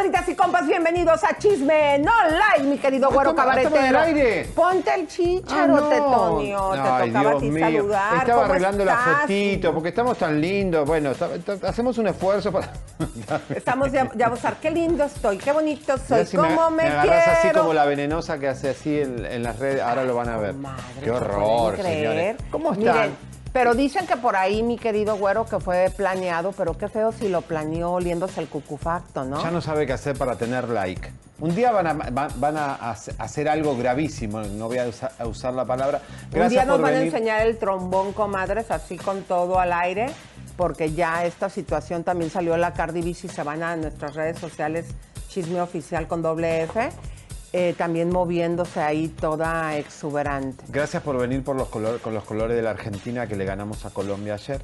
Comadritas y compas, bienvenidos a Chisme No Like, mi querido güero el cabaretero. aire. Ponte el chícharo, Ah, no. Tetonio. Te Ay, tocaba a Dios ti mío. saludar. Estaba ¿Cómo arreglando la estás? fotito, porque estamos tan lindos. Bueno, hacemos un esfuerzo para. Estamos ya, ya ver qué lindo estoy, qué bonito soy, si cómo me, agarras quiero. así como la venenosa que hace así en, en las redes. Ahora lo van a ver. Madre, Qué ¿se horror, pueden creer? señores. ¿Cómo están? Miren, pero dicen que por ahí, mi querido güero, que fue planeado, pero qué feo si lo planeó oliéndose el cucufacto, ¿no? Ya no sabe qué hacer para tener like. Un día van a, va- van a hace- hacer algo gravísimo, no voy a, usa- a usar la palabra. Gracias Un día nos por van a enseñar el trombón, comadres, así con todo al aire, porque ya esta situación también salió la Cardi B, si se van a nuestras redes sociales, chisme oficial con doble F, eh, también moviéndose ahí toda exuberante. Gracias por venir por los color- con los colores de la Argentina que le ganamos a Colombia ayer.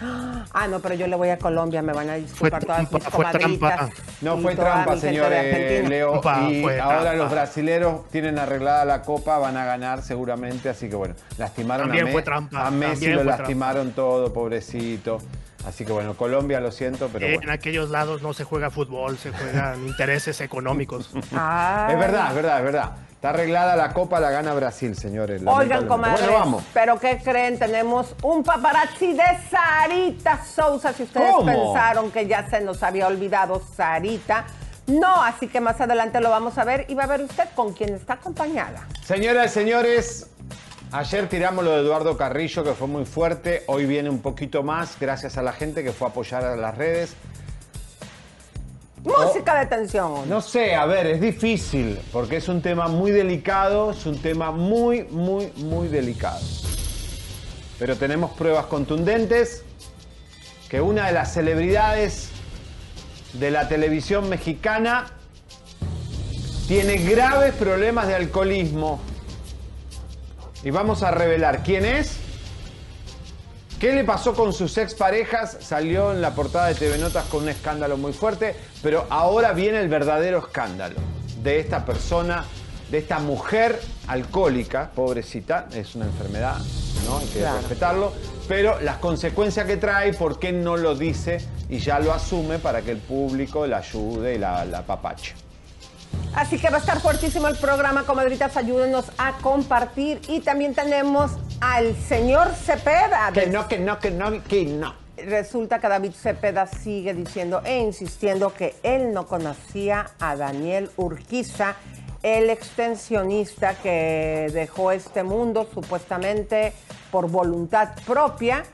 Ah, no, pero yo le voy a Colombia, me van a disculpar todas trampa, mis fue trampa. No fue trampa, mi gente señor de Argentina. Leo. Y ahora trampa. los brasileros tienen arreglada la copa, van a ganar seguramente. Así que bueno, lastimaron También a, Me- fue trampa, a Messi, lo lastimaron todo, pobrecito. Así que bueno, Colombia lo siento, pero en bueno. aquellos lados no se juega fútbol, se juegan intereses económicos. Es verdad, es verdad, es verdad. Está arreglada la copa, la gana Brasil, señores. Oigan, comadres, Bueno, vamos. ¿pero qué creen? Tenemos un paparazzi de Sarita Sousa. Si ustedes ¿Cómo? pensaron que ya se nos había olvidado Sarita, no, así que más adelante lo vamos a ver y va a ver usted con quién está acompañada. Señoras y señores, ayer tiramos lo de Eduardo Carrillo, que fue muy fuerte. Hoy viene un poquito más, gracias a la gente que fue a apoyar a las redes. Música de tensión. No sé, a ver, es difícil, porque es un tema muy delicado, es un tema muy, muy, muy delicado. Pero tenemos pruebas contundentes que una de las celebridades de la televisión mexicana tiene graves problemas de alcoholismo. Y vamos a revelar quién es, qué le pasó con sus exparejas, salió en la portada de TV Notas con un escándalo muy fuerte, pero ahora viene el verdadero escándalo de esta persona, de esta mujer alcohólica, pobrecita, es una enfermedad, ¿no? Hay que Claro. respetarlo, pero las consecuencias que trae, por qué no lo dice y ya lo asume para que el público la ayude y la, la apapache. Así que va a estar fuertísimo el programa, comadritas, ayúdenos a compartir. Y también tenemos al señor Cepeda. Que no, que no, que no, que no. Resulta que David Cepeda sigue diciendo e insistiendo que él no conocía a Daniel Urquiza, el extensionista que dejó este mundo supuestamente por voluntad propia.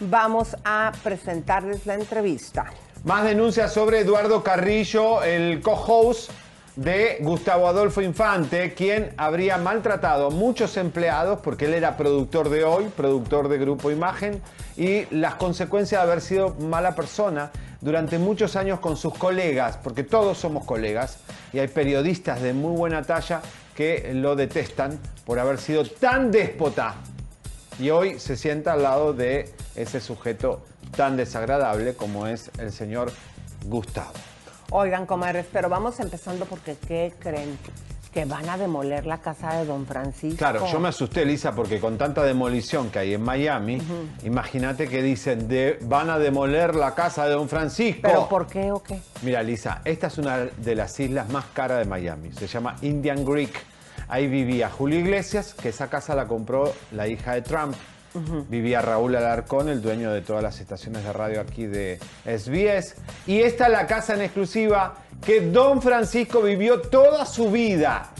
Vamos a presentarles la entrevista. Más denuncias sobre Eduardo Carrillo, el co-host de Gustavo Adolfo Infante, quien habría maltratado a muchos empleados porque él era productor de hoy, productor de Grupo Imagen, y las consecuencias de haber sido mala persona durante muchos años con sus colegas, porque todos somos colegas, y hay periodistas de muy buena talla que lo detestan por haber sido tan déspota y hoy se sienta al lado de ese sujeto tan desagradable como es el señor Gustavo. Oigan, comadres, pero vamos empezando porque ¿qué creen? que van a demoler la casa de Don Francisco. Claro, yo me asusté, Lisa, porque con tanta demolición que hay en Miami, imagínate que dicen, de, van a demoler la casa de Don Francisco. ¿Pero por qué o qué? Mira, Lisa, esta es una de las islas más caras de Miami. Se llama Indian Creek. Ahí vivía Julio Iglesias, que esa casa la compró la hija de Trump. Vivía Raúl Alarcón, el dueño de todas las estaciones de radio aquí de SBS. Y esta es la casa en exclusiva que Don Francisco vivió toda su vida.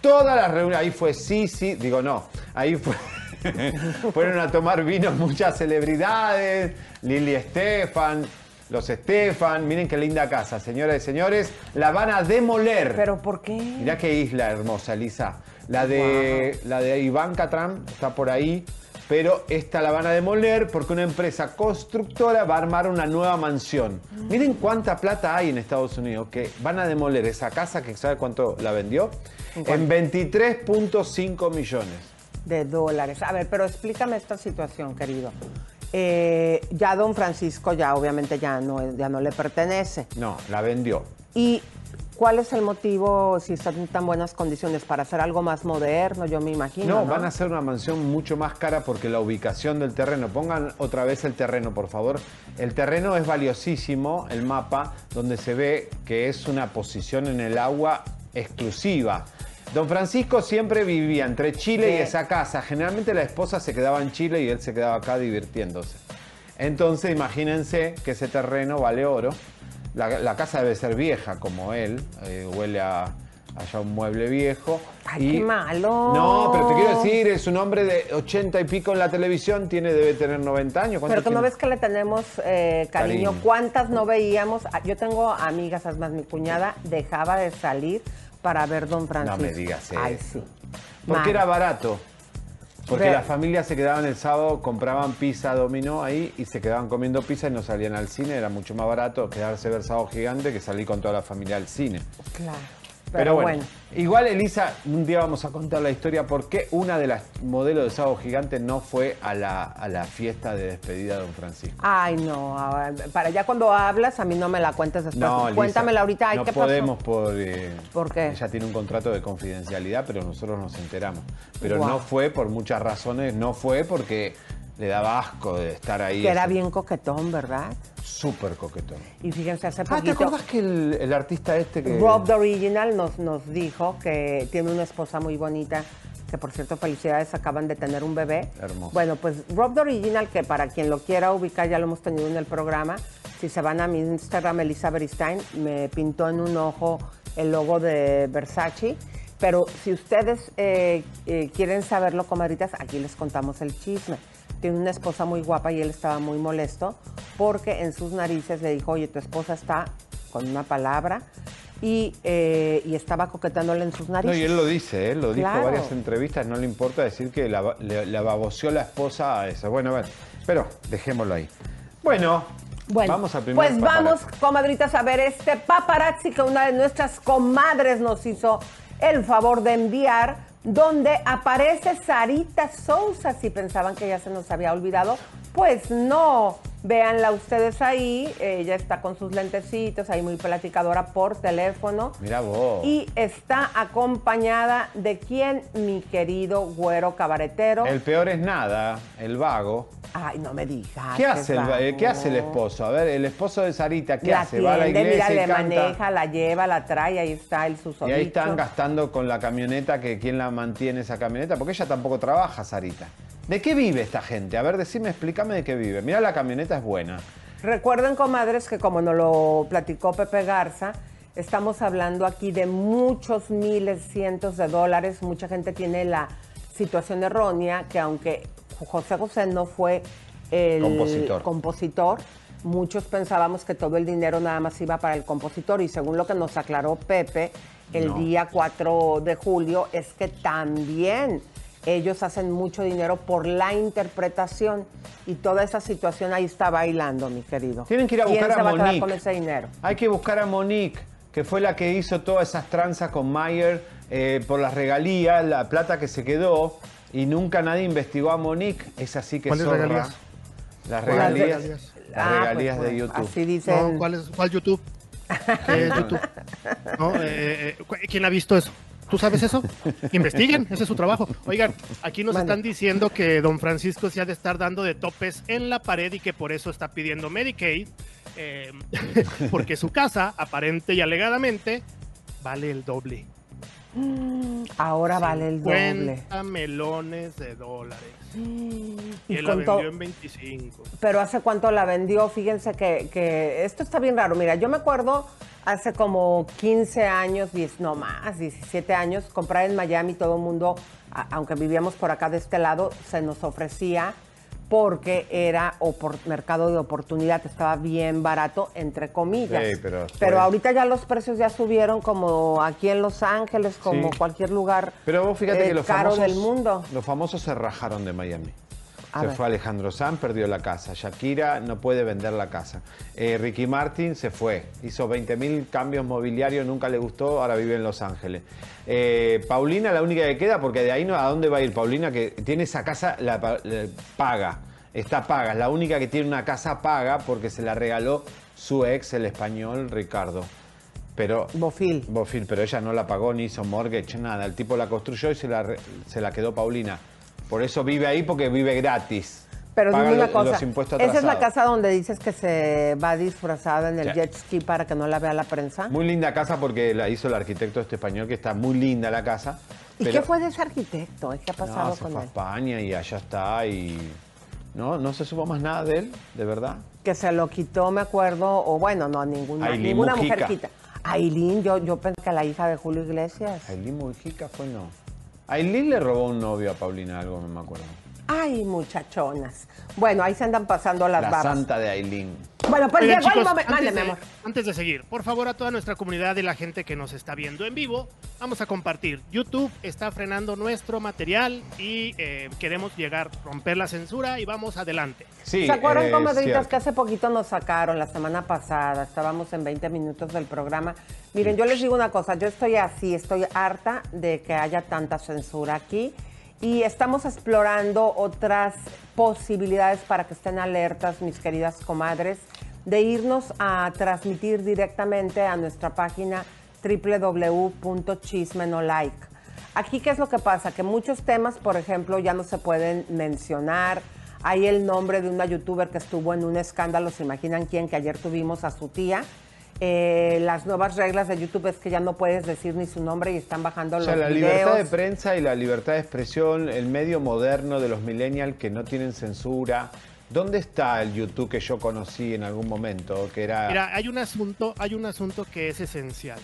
Todas las reuniones. Ahí fue Sisi, digo no, ahí fue. Fueron a tomar vino muchas celebridades, Lili Estefan, los Estefan. Miren qué linda casa, señoras y señores. La van a demoler. ¿Pero por qué? Mirá qué isla hermosa, Lisa. La de, la de Ivanka Trump está por ahí, pero esta la van a demoler porque una empresa constructora va a armar una nueva mansión. Miren cuánta plata hay en Estados Unidos que van a demoler esa casa que sabe cuánto la vendió en 23.5 millones. De dólares. A ver, pero explícame esta situación, querido. Eh, ya Don Francisco ya obviamente ya no, ya no le pertenece. No, la vendió. ¿Y cuál es el motivo, si están en tan buenas condiciones, para hacer algo más moderno, yo me imagino? No, No, van a hacer una mansión mucho más cara porque la ubicación del terreno, pongan otra vez el terreno, por favor. El terreno es valiosísimo, el mapa, donde se ve que es una posición en el agua exclusiva. Don Francisco siempre vivía entre Chile y esa casa. Generalmente la esposa se quedaba en Chile y él se quedaba acá divirtiéndose. Entonces imagínense que ese terreno vale oro. La, la casa debe ser vieja como él, eh, huele a allá un mueble viejo. Ay, qué malo. No, pero te quiero decir, es un hombre de 80 y pico en la televisión, tiene, debe tener 90 años. ¿Cuánto Pero que no ves que le tenemos eh, cariño. Cariño. ¿Cuántas no veíamos? Ah, Yo tengo amigas, es más, mi cuñada dejaba de salir para ver Don Francisco. me digas Ay, eso. sí. Porque era barato. Porque las familias se quedaban el sábado, compraban pizza dominó ahí y se quedaban comiendo pizza y no salían al cine. Era mucho más barato quedarse a ver sábado gigante que salir con toda la familia al cine. Claro. Pero, bueno, igual Elisa, un día vamos a contar la historia por qué una de las modelos de sábado gigante no fue a la, a la fiesta de despedida de Don Francisco. Ay, no. Para ya cuando hablas, a mí no me la cuentes después. No, Cuéntamela ahorita. Ay, no ¿qué podemos por... eh, ¿Por qué? Ella tiene un contrato de confidencialidad, pero nosotros nos enteramos. Pero Guau. no fue por muchas razones, no fue porque le daba asco de estar ahí. Que era bien coquetón, ¿verdad? Súper coquetón. Y fíjense, hace Ah, ¿te poquito... acordás que el, el artista este que... Rob the Original nos, nos dijo que tiene una esposa muy bonita, que por cierto, felicidades, acaban de tener un bebé. Hermoso. Bueno, pues Rob the Original, que para quien lo quiera ubicar, ya lo hemos tenido en el programa. Si se van a mi Instagram, Elisa Beristain, me pintó en un ojo el logo de Versace. Pero si ustedes eh, eh, quieren saberlo, comadritas, aquí les contamos el chisme. Tiene una esposa muy guapa y él estaba muy molesto porque en sus narices le dijo, oye, tu esposa está con una palabra y, eh, y estaba coquetándole en sus narices. No, y él lo dice, él lo dijo en varias entrevistas, no le importa decir que la, le, baboseó la esposa a eso. Bueno, a ver, pero dejémoslo ahí. Bueno, Bueno, vamos a pues vamos, comadritas, a ver este paparazzi que una de nuestras comadres nos hizo el favor de enviar, donde aparece Sarita Sousa. Si pensaban que ya se nos había olvidado, pues no. Véanla ustedes ahí, ella está con sus lentecitos, ahí muy platicadora por teléfono. Mira vos. Y está acompañada de quién, mi querido güero cabaretero. El peor es nada, el vago. Ay, no me digas. ¿Qué hace, el, eh, ¿Qué hace el vago. esposo? A ver, el esposo de Sarita, ¿qué la hace? Va a la iglesia mira, y le canta. maneja, la lleva, la trae, ahí está el Y susodicho. ahí están gastando con la camioneta, que quién la mantiene esa camioneta, porque ella tampoco trabaja, Sarita. ¿De qué vive esta gente? A ver, decime, explícame de qué vive. Mira, la camioneta es buena. Recuerden, comadres, que como nos lo platicó Pepe Garza, estamos hablando aquí de muchos miles, cientos de dólares. Mucha gente tiene la situación errónea que aunque José José no fue el Compositor. compositor, muchos pensábamos que todo el dinero nada más iba para el compositor y según lo que nos aclaró Pepe el No. día 4 de julio es que también ellos hacen mucho dinero por la interpretación y toda esa situación ahí está bailando, mi querido. Tienen que ir a ¿Quién buscar se a va a quedar Monique. con ese dinero? Hay que buscar a Monique, que fue la que hizo todas esas tranzas con Mayer eh, por las regalías, la plata que se quedó, y nunca nadie investigó a Monique. Es así que ¿Cuáles regalías? Las ¿Cuáles regalías. regalías? Las Ah, pues, regalías de bueno, YouTube. Así dicen. No, ¿cuál, es, ¿Cuál YouTube? ¿Qué es YouTube? No, eh, eh, ¿cu- ¿Quién ha visto eso? ¿Tú sabes eso? Investiguen, ese es su trabajo. Oigan, aquí nos están diciendo que don Francisco se ha de estar dando de topes en la pared y que por eso está pidiendo Medicaid, eh, porque su casa, aparente y alegadamente, vale el doble. Ahora vale el doble. 50 melones de dólares. Y la vendió en 25. Pero hace cuánto la vendió, fíjense que, que esto está bien raro. Mira, yo me acuerdo hace como 15 años, 10, no más, 17 años, comprar en Miami, todo el mundo, aunque vivíamos por acá de este lado, se nos ofrecía porque era mercado de oportunidad, estaba bien barato, entre comillas. Sí, pero pero ahorita ya los precios ya subieron como aquí en Los Ángeles, como Sí. cualquier lugar Pero fíjate eh, que los caro famosos, del mundo. los famosos se rajaron de Miami. A se ver. fue Alejandro Sanz, perdió la casa. Shakira no puede vender la casa. Eh, Ricky Martin se fue. Hizo 20.000 cambios mobiliarios, nunca le gustó, ahora vive en Los Ángeles. Eh, Paulina, la única que queda, porque de ahí no, ¿a dónde va a ir Paulina? Que tiene esa casa, la, pa- la- paga. Está paga. Es la única que tiene una casa paga porque se la regaló su ex, el español Ricardo. Pero Bofil. Bofil, pero ella no la pagó ni hizo mortgage, nada. El tipo la construyó y se la, se la quedó Paulina. Por eso vive ahí porque vive gratis. Pero Paga dime una cosa, ¿esa es la casa donde dices que se va disfrazada en el Sí. jet ski para que no la vea la prensa? Muy linda casa porque la hizo el arquitecto este español, que está muy linda la casa. ¿Y pero- qué fue de ese arquitecto? ¿Qué ha pasado No, se con fue a él? España y allá está y... No, no se supo más nada de él, de verdad. Que se lo quitó, me acuerdo, o bueno, no, ninguna, Ailín ninguna Mujica. mujer quita. Aileen, yo, yo pensé que la hija de Julio Iglesias. Aileen Mujica fue no. Aileen le robó un novio a Paulina, algo no me acuerdo. Ay, muchachonas. Bueno, ahí se andan pasando las La babas. santa de Aileen. Bueno, pues Oigan, llegó el chicos, momento. antes, Mándeme, de, amor. antes de seguir, por favor, a toda nuestra comunidad y la gente que nos está viendo en vivo, vamos a compartir. YouTube está frenando nuestro material y eh, queremos llegar, romper la censura y vamos adelante. Sí, ¿Se acuerdan, eh, comadritas, que hace poquito nos sacaron la semana pasada? Estábamos en 20 minutos del programa. Miren, yo les digo una cosa, yo estoy así, estoy harta de que haya tanta censura aquí y estamos explorando otras posibilidades para que estén alertas, mis queridas comadres, de irnos a transmitir directamente a nuestra página www.chismenolike. Aquí, ¿qué es lo que pasa? Que muchos temas, por ejemplo, ya no se pueden mencionar. Hay el nombre de una youtuber que estuvo en un escándalo, ¿se imaginan quién? Que ayer tuvimos a su tía. Eh, las nuevas reglas de YouTube es que ya no puedes decir ni su nombre y están bajando O sea, los la videos. libertad de prensa y la libertad de expresión, el medio moderno de los millennials que no tienen censura. ¿Dónde está el YouTube que yo conocí en algún momento? Que era. Mira, hay un asunto, hay un asunto que es esencial.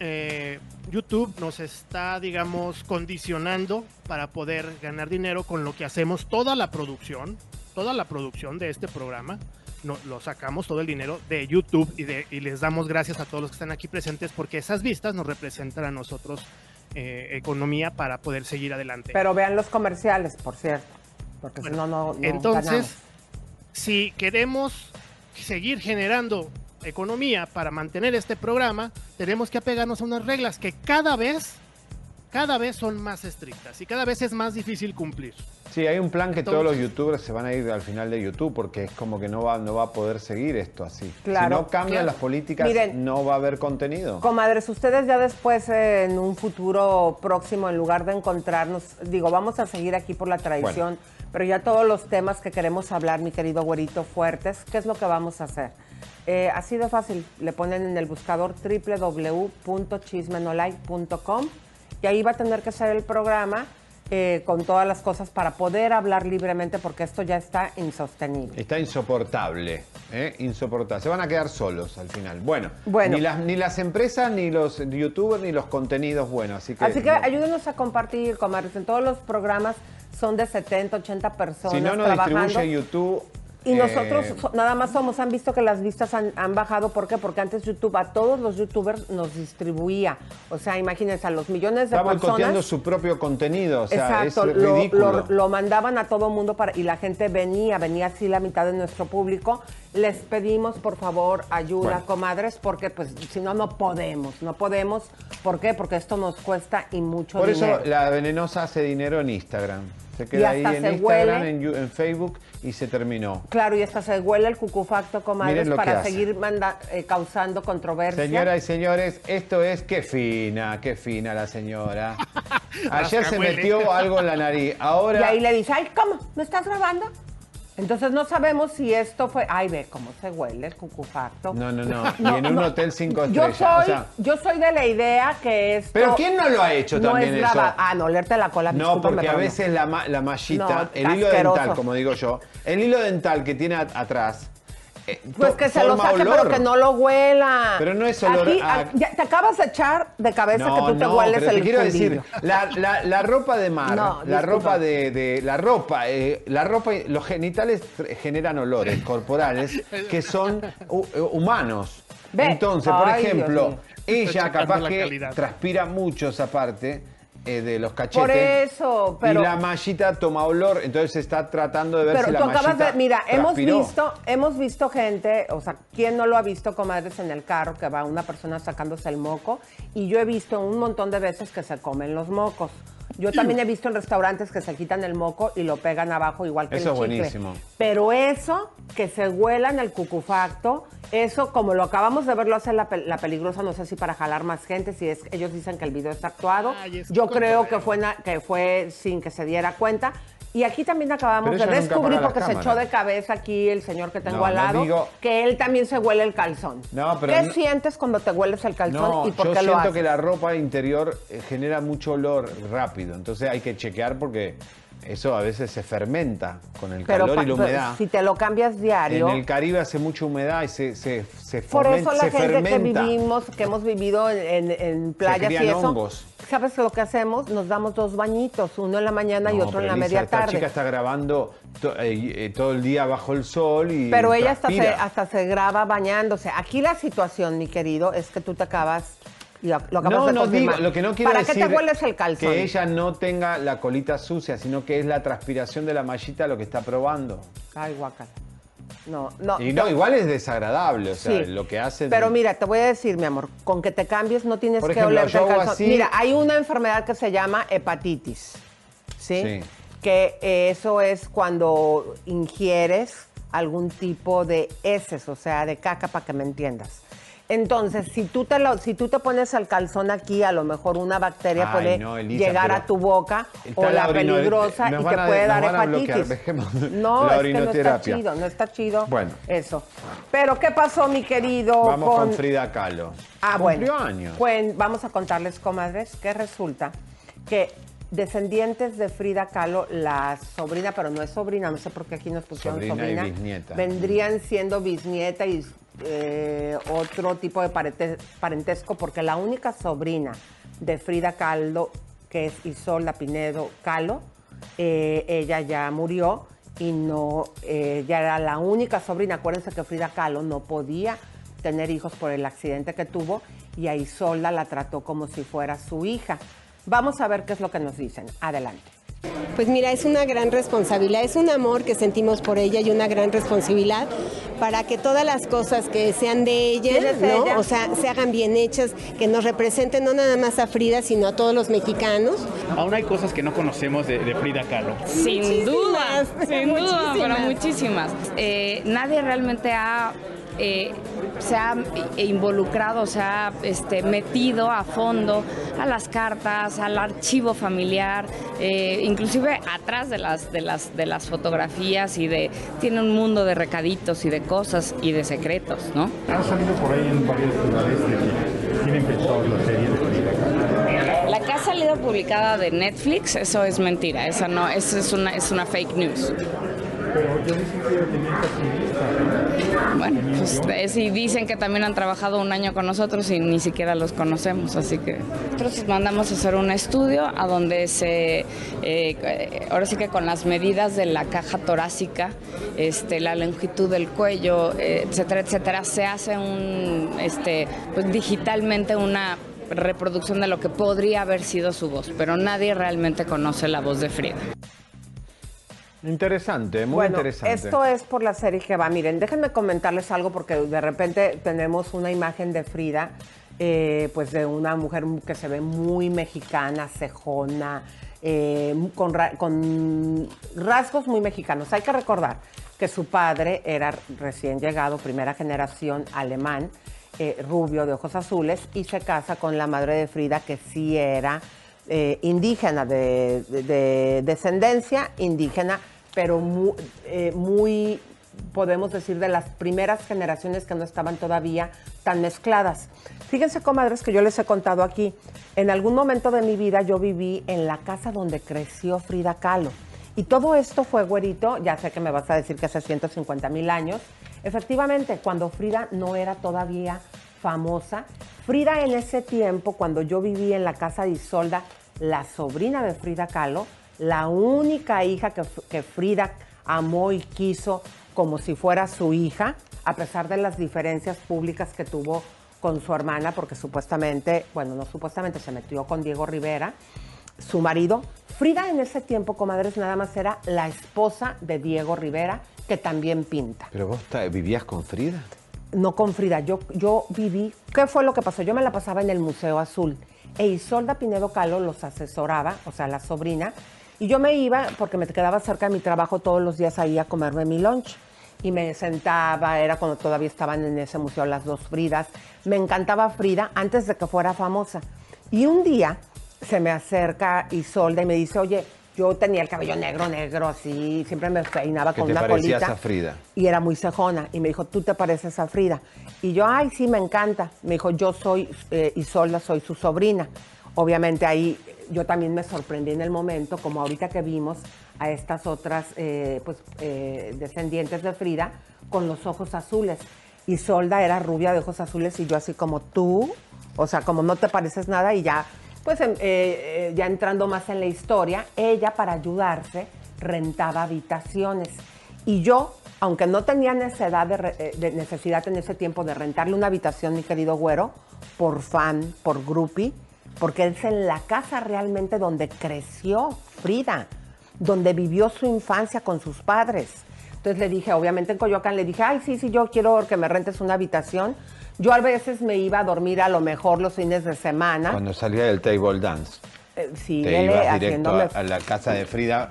Eh, YouTube nos está, digamos, condicionando para poder ganar dinero con lo que hacemos toda la producción, toda la producción de este programa. No, lo sacamos todo el dinero de YouTube y, de, y les damos gracias a todos los que están aquí presentes porque esas vistas nos representan a nosotros eh, economía para poder seguir adelante. Pero vean los comerciales, por cierto. Porque si no, no, no Entonces, ganamos. si queremos seguir generando economía para mantener este programa, tenemos que apegarnos a unas reglas que cada vez, cada vez son más estrictas y cada vez es más difícil cumplir. Sí, hay un plan que todos los youtubers se van a ir al final de YouTube porque es como que no va, no va a poder seguir esto así. Claro. si no cambian Claro. las políticas, Miren. no va a haber contenido. Comadres, ustedes ya después, eh, en un futuro próximo, en lugar de encontrarnos, digo, vamos a seguir aquí por la tradición, pero ya todos los temas que queremos hablar, mi querido güerito, fuertes, ¿qué es lo que vamos a hacer? Eh, así de fácil, le ponen en el buscador www.chismenolike.com y ahí va a tener que ser el programa eh, con todas las cosas para poder hablar libremente porque esto ya está insostenible. Está insoportable, ¿eh? insoportable. Se van a quedar solos al final. Bueno, Bueno. Ni, las, ni las empresas, ni los youtubers, ni los contenidos buenos. Así que, Así que no. ayúdenos a compartir, comadres. En todos los programas son de 70, 80 personas si no nos trabajando. distribuye YouTube. Y eh, nosotros so- nada más somos, han visto que las vistas han, han bajado. ¿Por qué? Porque antes YouTube a todos los youtubers nos distribuía. O sea, imagínense, a los millones de Está boicoteando personas. su propio contenido. O sea, Exacto, es lo, ridículo. lo- lo mandaban a todo mundo para, y la gente venía, venía así la mitad de nuestro público. Les pedimos, por favor, ayuda, Bueno. comadres, porque pues si no, no podemos, no podemos. ¿Por qué? Porque esto nos cuesta y mucho Por dinero. eso la venenosa hace dinero en Instagram. Se queda ahí hasta en se Instagram, huele. en, Facebook y se terminó. Claro, y hasta se huele el cucufacto, comadres, para seguir manda- eh, causando controversia. Señoras y señores, esto es qué fina, qué fina la señora. Ayer se metió algo en la nariz, Y ahora... ahí le dice, ay, ¿cómo? ¿No estás grabando? Entonces no sabemos si esto fue, ay, ve cómo se huele el cucufacto. No, no, no. Y en un no. hotel cinco Yo estrellas. soy, o sea, yo soy de la idea que esto Pero ¿quién no lo ha hecho no también es eso? graba- Ah, no, leerte la cola, No, porque a veces la, ma- la mallita, No, el hilo dental, como digo yo, el hilo dental que tiene atrás, Pues to- que se lo saque, olor. pero que no lo huela. Pero no es olor Aquí, a- ya te acabas de echar de cabeza No, que tú te no, hueles pero el te quiero fundillo. decir, la, la- la ropa de mar, No, la disculpa. ropa de, de- la ropa, eh, la ropa, los genitales generan olores corporales que son eh, humanos. Ve. Entonces, por Ay, ejemplo, ella capaz que transpira mucho esa parte eh, de los cachetes. Por eso, pero... Y la mallita toma olor, entonces está tratando de ver Pero si la tú acabas mallita de, mira, hemos visto, hemos visto gente, o sea, ¿quién no lo ha visto, comadres, en el carro que va una persona sacándose el moco? Y yo he visto un montón de veces que se comen los mocos. Yo también he visto en restaurantes que se quitan el moco y lo pegan abajo igual que Eso el es chicle. buenísimo. Pero eso, que se huelan el cucufacto, eso como lo acabamos de ver lo hace la, la peligrosa, no sé si para jalar más gente, si es ellos dicen que el video está actuado. Ay, es Yo creo que fue, que fue sin que se diera cuenta. Y aquí también acabamos de descubrir, porque se echó de cabeza aquí el señor que tengo No, al no lado, digo- que él también se huele el calzón. No, pero ¿Qué sientes cuando te hueles el calzón No, y por yo qué lo siento haces? que la ropa interior eh, genera mucho olor rápido, entonces hay que chequear porque eso a veces se fermenta con el Pero calor y la humedad. si te lo cambias diario... En el Caribe hace mucha humedad y se, se, se, Por eso la se gente que vivimos, que hemos vivido en, en- playas y crían eso, hongos. ¿sabes lo que hacemos? Nos damos dos bañitos, uno en la mañana y otro en la media esta tarde. chica está grabando to- eh, eh, todo el día bajo el sol y Pero ella hasta se, hasta se graba bañándose. Aquí la situación, mi querido, es que tú te acabas... y Lo, lo acabas No, de no confirmar. digo, lo que no quiero ¿Para decir qué te hueles el calzón? que ella no tenga la colita sucia, sino que es la transpiración de la mallita lo que está probando. Ay, guacal. No, no. Y no, igual es desagradable, o sea, Sí. lo que hacen. Pero mira, te voy a decir, mi amor, con que te cambies no tienes que yo el calzón. así- Mira, hay una enfermedad que se llama hepatitis, ¿sí? Sí. Que eh, eso es cuando ingieres algún tipo de heces, o sea, de caca, para que me entiendas. Entonces, si tú te lo, si tú te pones el calzón aquí, a lo mejor una bacteria Ay, puede no, Elisa, llegar a tu boca o la orino- peligrosa y te puede dar bloquear, hepatitis. no, es que no está chido, no está chido. Bueno. Eso. Pero, ¿qué pasó, mi querido? Vamos con, Frida Kahlo. Ah, bueno. años. Vamos a contarles, comadres, que resulta que descendientes de Frida Kahlo, la sobrina, pero no es sobrina, no sé por qué aquí nos pusieron Sobrina y sobrina, bisnieta. vendrían siendo bisnieta y eh, otro tipo de parente- parentesco, porque la única sobrina de Frida Kahlo, que es Isolda Pinedo Kahlo, eh, ella ya murió y no, eh, ya era la única sobrina. Acuérdense que Frida Kahlo no podía tener hijos por el accidente que tuvo y a Isolda la trató como si fuera su hija. Vamos a ver qué es lo que nos dicen. Adelante. Pues mira, es una gran responsabilidad, es un amor que sentimos por ella y una gran responsabilidad para que todas las cosas que sean de ella, ¿Quién es ¿no? ella? o sea, se hagan bien hechas, que nos representen no nada más a Frida, sino a todos los mexicanos. Aún hay cosas que no conocemos de, de Frida Kahlo. Sin duda, sin duda, pero muchísimas. muchísimas. Eh, nadie realmente ha, eh, se ha involucrado, se ha este, metido a fondo a las cartas, al archivo familiar, eh, inclusive atrás de las, de, las, de las fotografías y de, tiene un mundo de recaditos y de cosas y de secretos, ¿no? Ha salido por ahí en varios lugares de que tienen pensados la serie de. La que ha salido publicada de Netflix, eso es mentira, esa no, eso es una, es una fake news. Pero yo que ella tenía esta Bueno, pues es- y dicen que también han trabajado un año con nosotros y ni siquiera los conocemos, así que nosotros mandamos a hacer un estudio a donde se, eh, ahora sí que con las medidas de la caja torácica, este, la longitud del cuello, etcétera, etcétera, se hace un, este, pues digitalmente una reproducción de lo que podría haber sido su voz, pero nadie realmente conoce la voz de Frida. Interesante, muy bueno, interesante. esto es por la serie que va. Miren, déjenme comentarles algo porque de repente tenemos una imagen de Frida eh, pues de una mujer que se ve muy mexicana, cejona, eh, con, ra- con rasgos muy mexicanos. Hay que recordar que su padre era recién llegado, primera generación alemán, eh, rubio de ojos azules, y se casa con la madre de Frida, que sí era eh, indígena, de, de- de descendencia indígena, pero eh, muy, podemos decir, de las primeras generaciones que no estaban todavía tan mezcladas. Fíjense, comadres, que yo les he contado aquí, en algún momento de mi vida yo viví en la casa donde creció Frida Kahlo. Y todo esto fue, güerito, ya sé que me vas a decir que hace 150 mil años. Efectivamente, cuando Frida no era todavía famosa, Frida en ese tiempo, cuando yo viví en la casa de Isolda, la sobrina de Frida Kahlo, la única hija que, que Frida amó y quiso como si fuera su hija, a pesar de las diferencias públicas que tuvo con su hermana, porque supuestamente, bueno, no supuestamente, se metió con Diego Rivera, su marido. Frida en ese tiempo, comadres, nada más era la esposa de Diego Rivera, que también pinta. Pero vos vivías con Frida. No con Frida, yo, yo viví. ¿Qué fue lo que pasó? Yo me la pasaba en el Museo Azul e Isolda Pinedo Calo los asesoraba, o sea, la sobrina, y yo me iba porque me quedaba cerca de mi trabajo todos los días ahí a comerme mi lunch. Y me sentaba, era cuando todavía estaban en ese museo las dos Fridas. Me encantaba Frida antes de que fuera famosa. Y un día se me acerca Isolda y me dice, oye, yo tenía el cabello negro, negro, así, siempre me peinaba con te una colita a Frida. y era muy cejona. Y me dijo, tú te pareces a Frida. Y yo, ay, sí, me encanta. Me dijo, yo soy eh, Isolda, soy su sobrina. Obviamente ahí yo también me sorprendí en el momento, como ahorita que vimos a estas otras eh, pues, eh, descendientes de Frida con los ojos azules. Isolda era rubia de ojos azules y yo así como tú, o sea, como no te pareces nada y ya, pues em, eh, ya entrando más en la historia, ella para ayudarse rentaba habitaciones. Y yo, aunque no tenía necesidad, de, de necesidad en ese tiempo de rentarle una habitación, mi querido güero, por fan, por groupie, porque es en la casa realmente donde creció Frida, donde vivió su infancia con sus padres. Entonces le dije, obviamente en Coyoacán, le dije, ay, sí, sí, yo quiero que me rentes una habitación. Yo a veces me iba a dormir a lo mejor los fines de semana. Cuando salía del table dance. Eh, Te síguele ibas directo a, a la casa de Frida.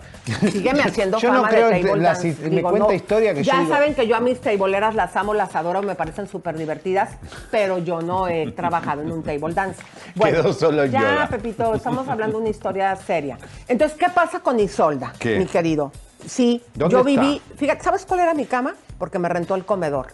Sígueme haciendo yo fama no creo de en table las- dance. me cuenta no, historia que ya yo digo- saben que yo a mis tableeras las amo, las adoro, me parecen súper divertidas, pero yo no he trabajado en un table dance. Quedó solo ya, yoga. Pepito, estamos hablando de una historia seria. Entonces, ¿qué pasa con Isolda, ¿Qué? mi querido? Sí, ¿Dónde yo está? viví, fíjate, ¿sabes cuál era mi cama? Porque me rentó el comedor.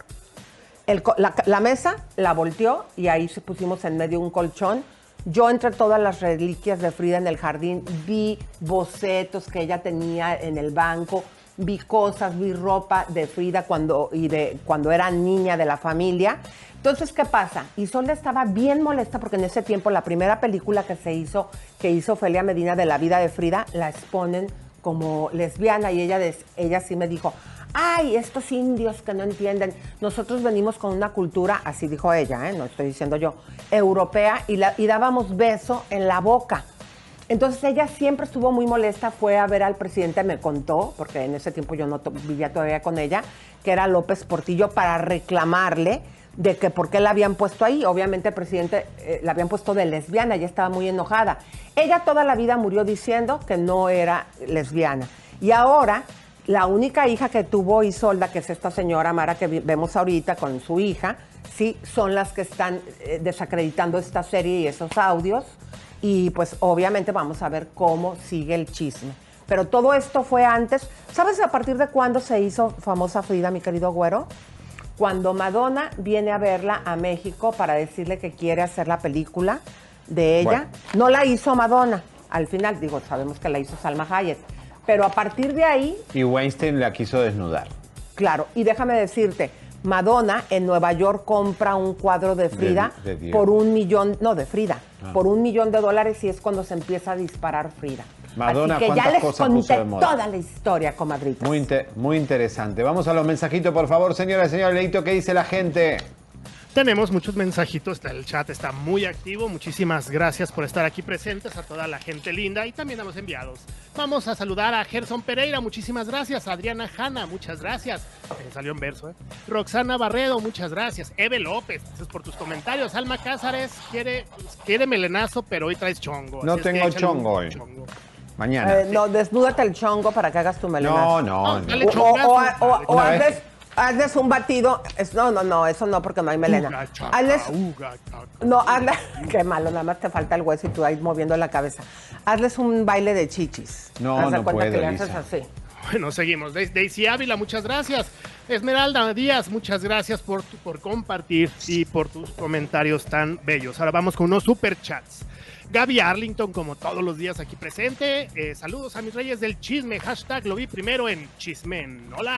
El la, la mesa la volteó y ahí se pusimos en medio un colchón. Yo entre todas las reliquias de Frida en el jardín vi bocetos que ella tenía en el banco, vi cosas, vi ropa de Frida cuando, y de, cuando era niña de la familia. Entonces, ¿qué pasa? Isolda estaba bien molesta porque en ese tiempo la primera película que se hizo, que hizo Felia Medina de la vida de Frida, la exponen como lesbiana y ella, ella sí me dijo, ay, estos indios que no entienden, nosotros venimos con una cultura, así dijo ella, ¿eh? no estoy diciendo yo, europea y, dábamos beso en la boca. Entonces ella siempre estuvo muy molesta, fue a ver al presidente, me contó, porque en ese tiempo yo no vivía todavía con ella, que era López Portillo, para reclamarle de que por qué la habían puesto ahí. Obviamente el presidente eh, la habían puesto de lesbiana, ella estaba muy enojada. Ella toda la vida murió diciendo que no era lesbiana. Y ahora la única hija que tuvo Isolda, que es esta señora Mara que vemos ahorita con su hija, sí, son las que están eh, desacreditando esta serie y esos audios. Y pues obviamente vamos a ver cómo sigue el chisme. Pero todo esto fue antes. ¿Sabes a partir de cuándo se hizo famosa Frida, mi querido güero? Cuando Madonna viene a verla a México para decirle que quiere hacer la película de ella. Bueno. No la hizo Madonna. Al final, digo, sabemos que la hizo Salma Hayek. Pero a partir de ahí, Y Weinstein la quiso desnudar. Claro, y déjame decirte, Madonna en Nueva York compra un cuadro de Frida de por un millón, no, de Frida, Ah. por un millón de dólares y es cuando se empieza a disparar Frida. Madonna, Así que ya ¿cuántas les conté toda la historia, comadrita. Muy, muy interesante. Vamos a los mensajitos, por favor, señora y señor Leito. ¿Qué dice la gente? Tenemos muchos mensajitos, el chat está muy activo. Muchísimas gracias por estar aquí presentes a toda la gente linda y también a los enviados. Vamos a saludar a Gerson Pereira, muchísimas gracias. Adriana Hanna, muchas gracias. Me salió en verso, ¿eh? Roxana Barredo, muchas gracias. Eve López, gracias por tus comentarios. Alma Cázares quiere, quiere melenazo, pero hoy traes chongo. No así es que tengo chongo hoy. chongo. Mañana. Eh, no, desnúdate el chongo para que hagas tu melenazo. no, no, no. dale O, o, chongazo. o, o- o Una vez. Hazles, un batido. Es- no, no, no, eso no, porque no hay melena. Uga, chaca, Hazles, uga, chaca. no, hazle, qué malo, nada más te falta el hueso y tú ahí moviendo la cabeza. Hazles un baile de chichis. No, Haz no cuenta puedo, que le haces así. Bueno, seguimos. Da- Daisy Ávila, muchas gracias. Esmeralda Díaz, muchas gracias por, tu- por compartir y por tus comentarios tan bellos. Ahora vamos con unos superchats. Gaby Arlington, como todos los días aquí presente. Eh, saludos a mis reyes del chisme. Hashtag lo vi primero en Chismen. Hola.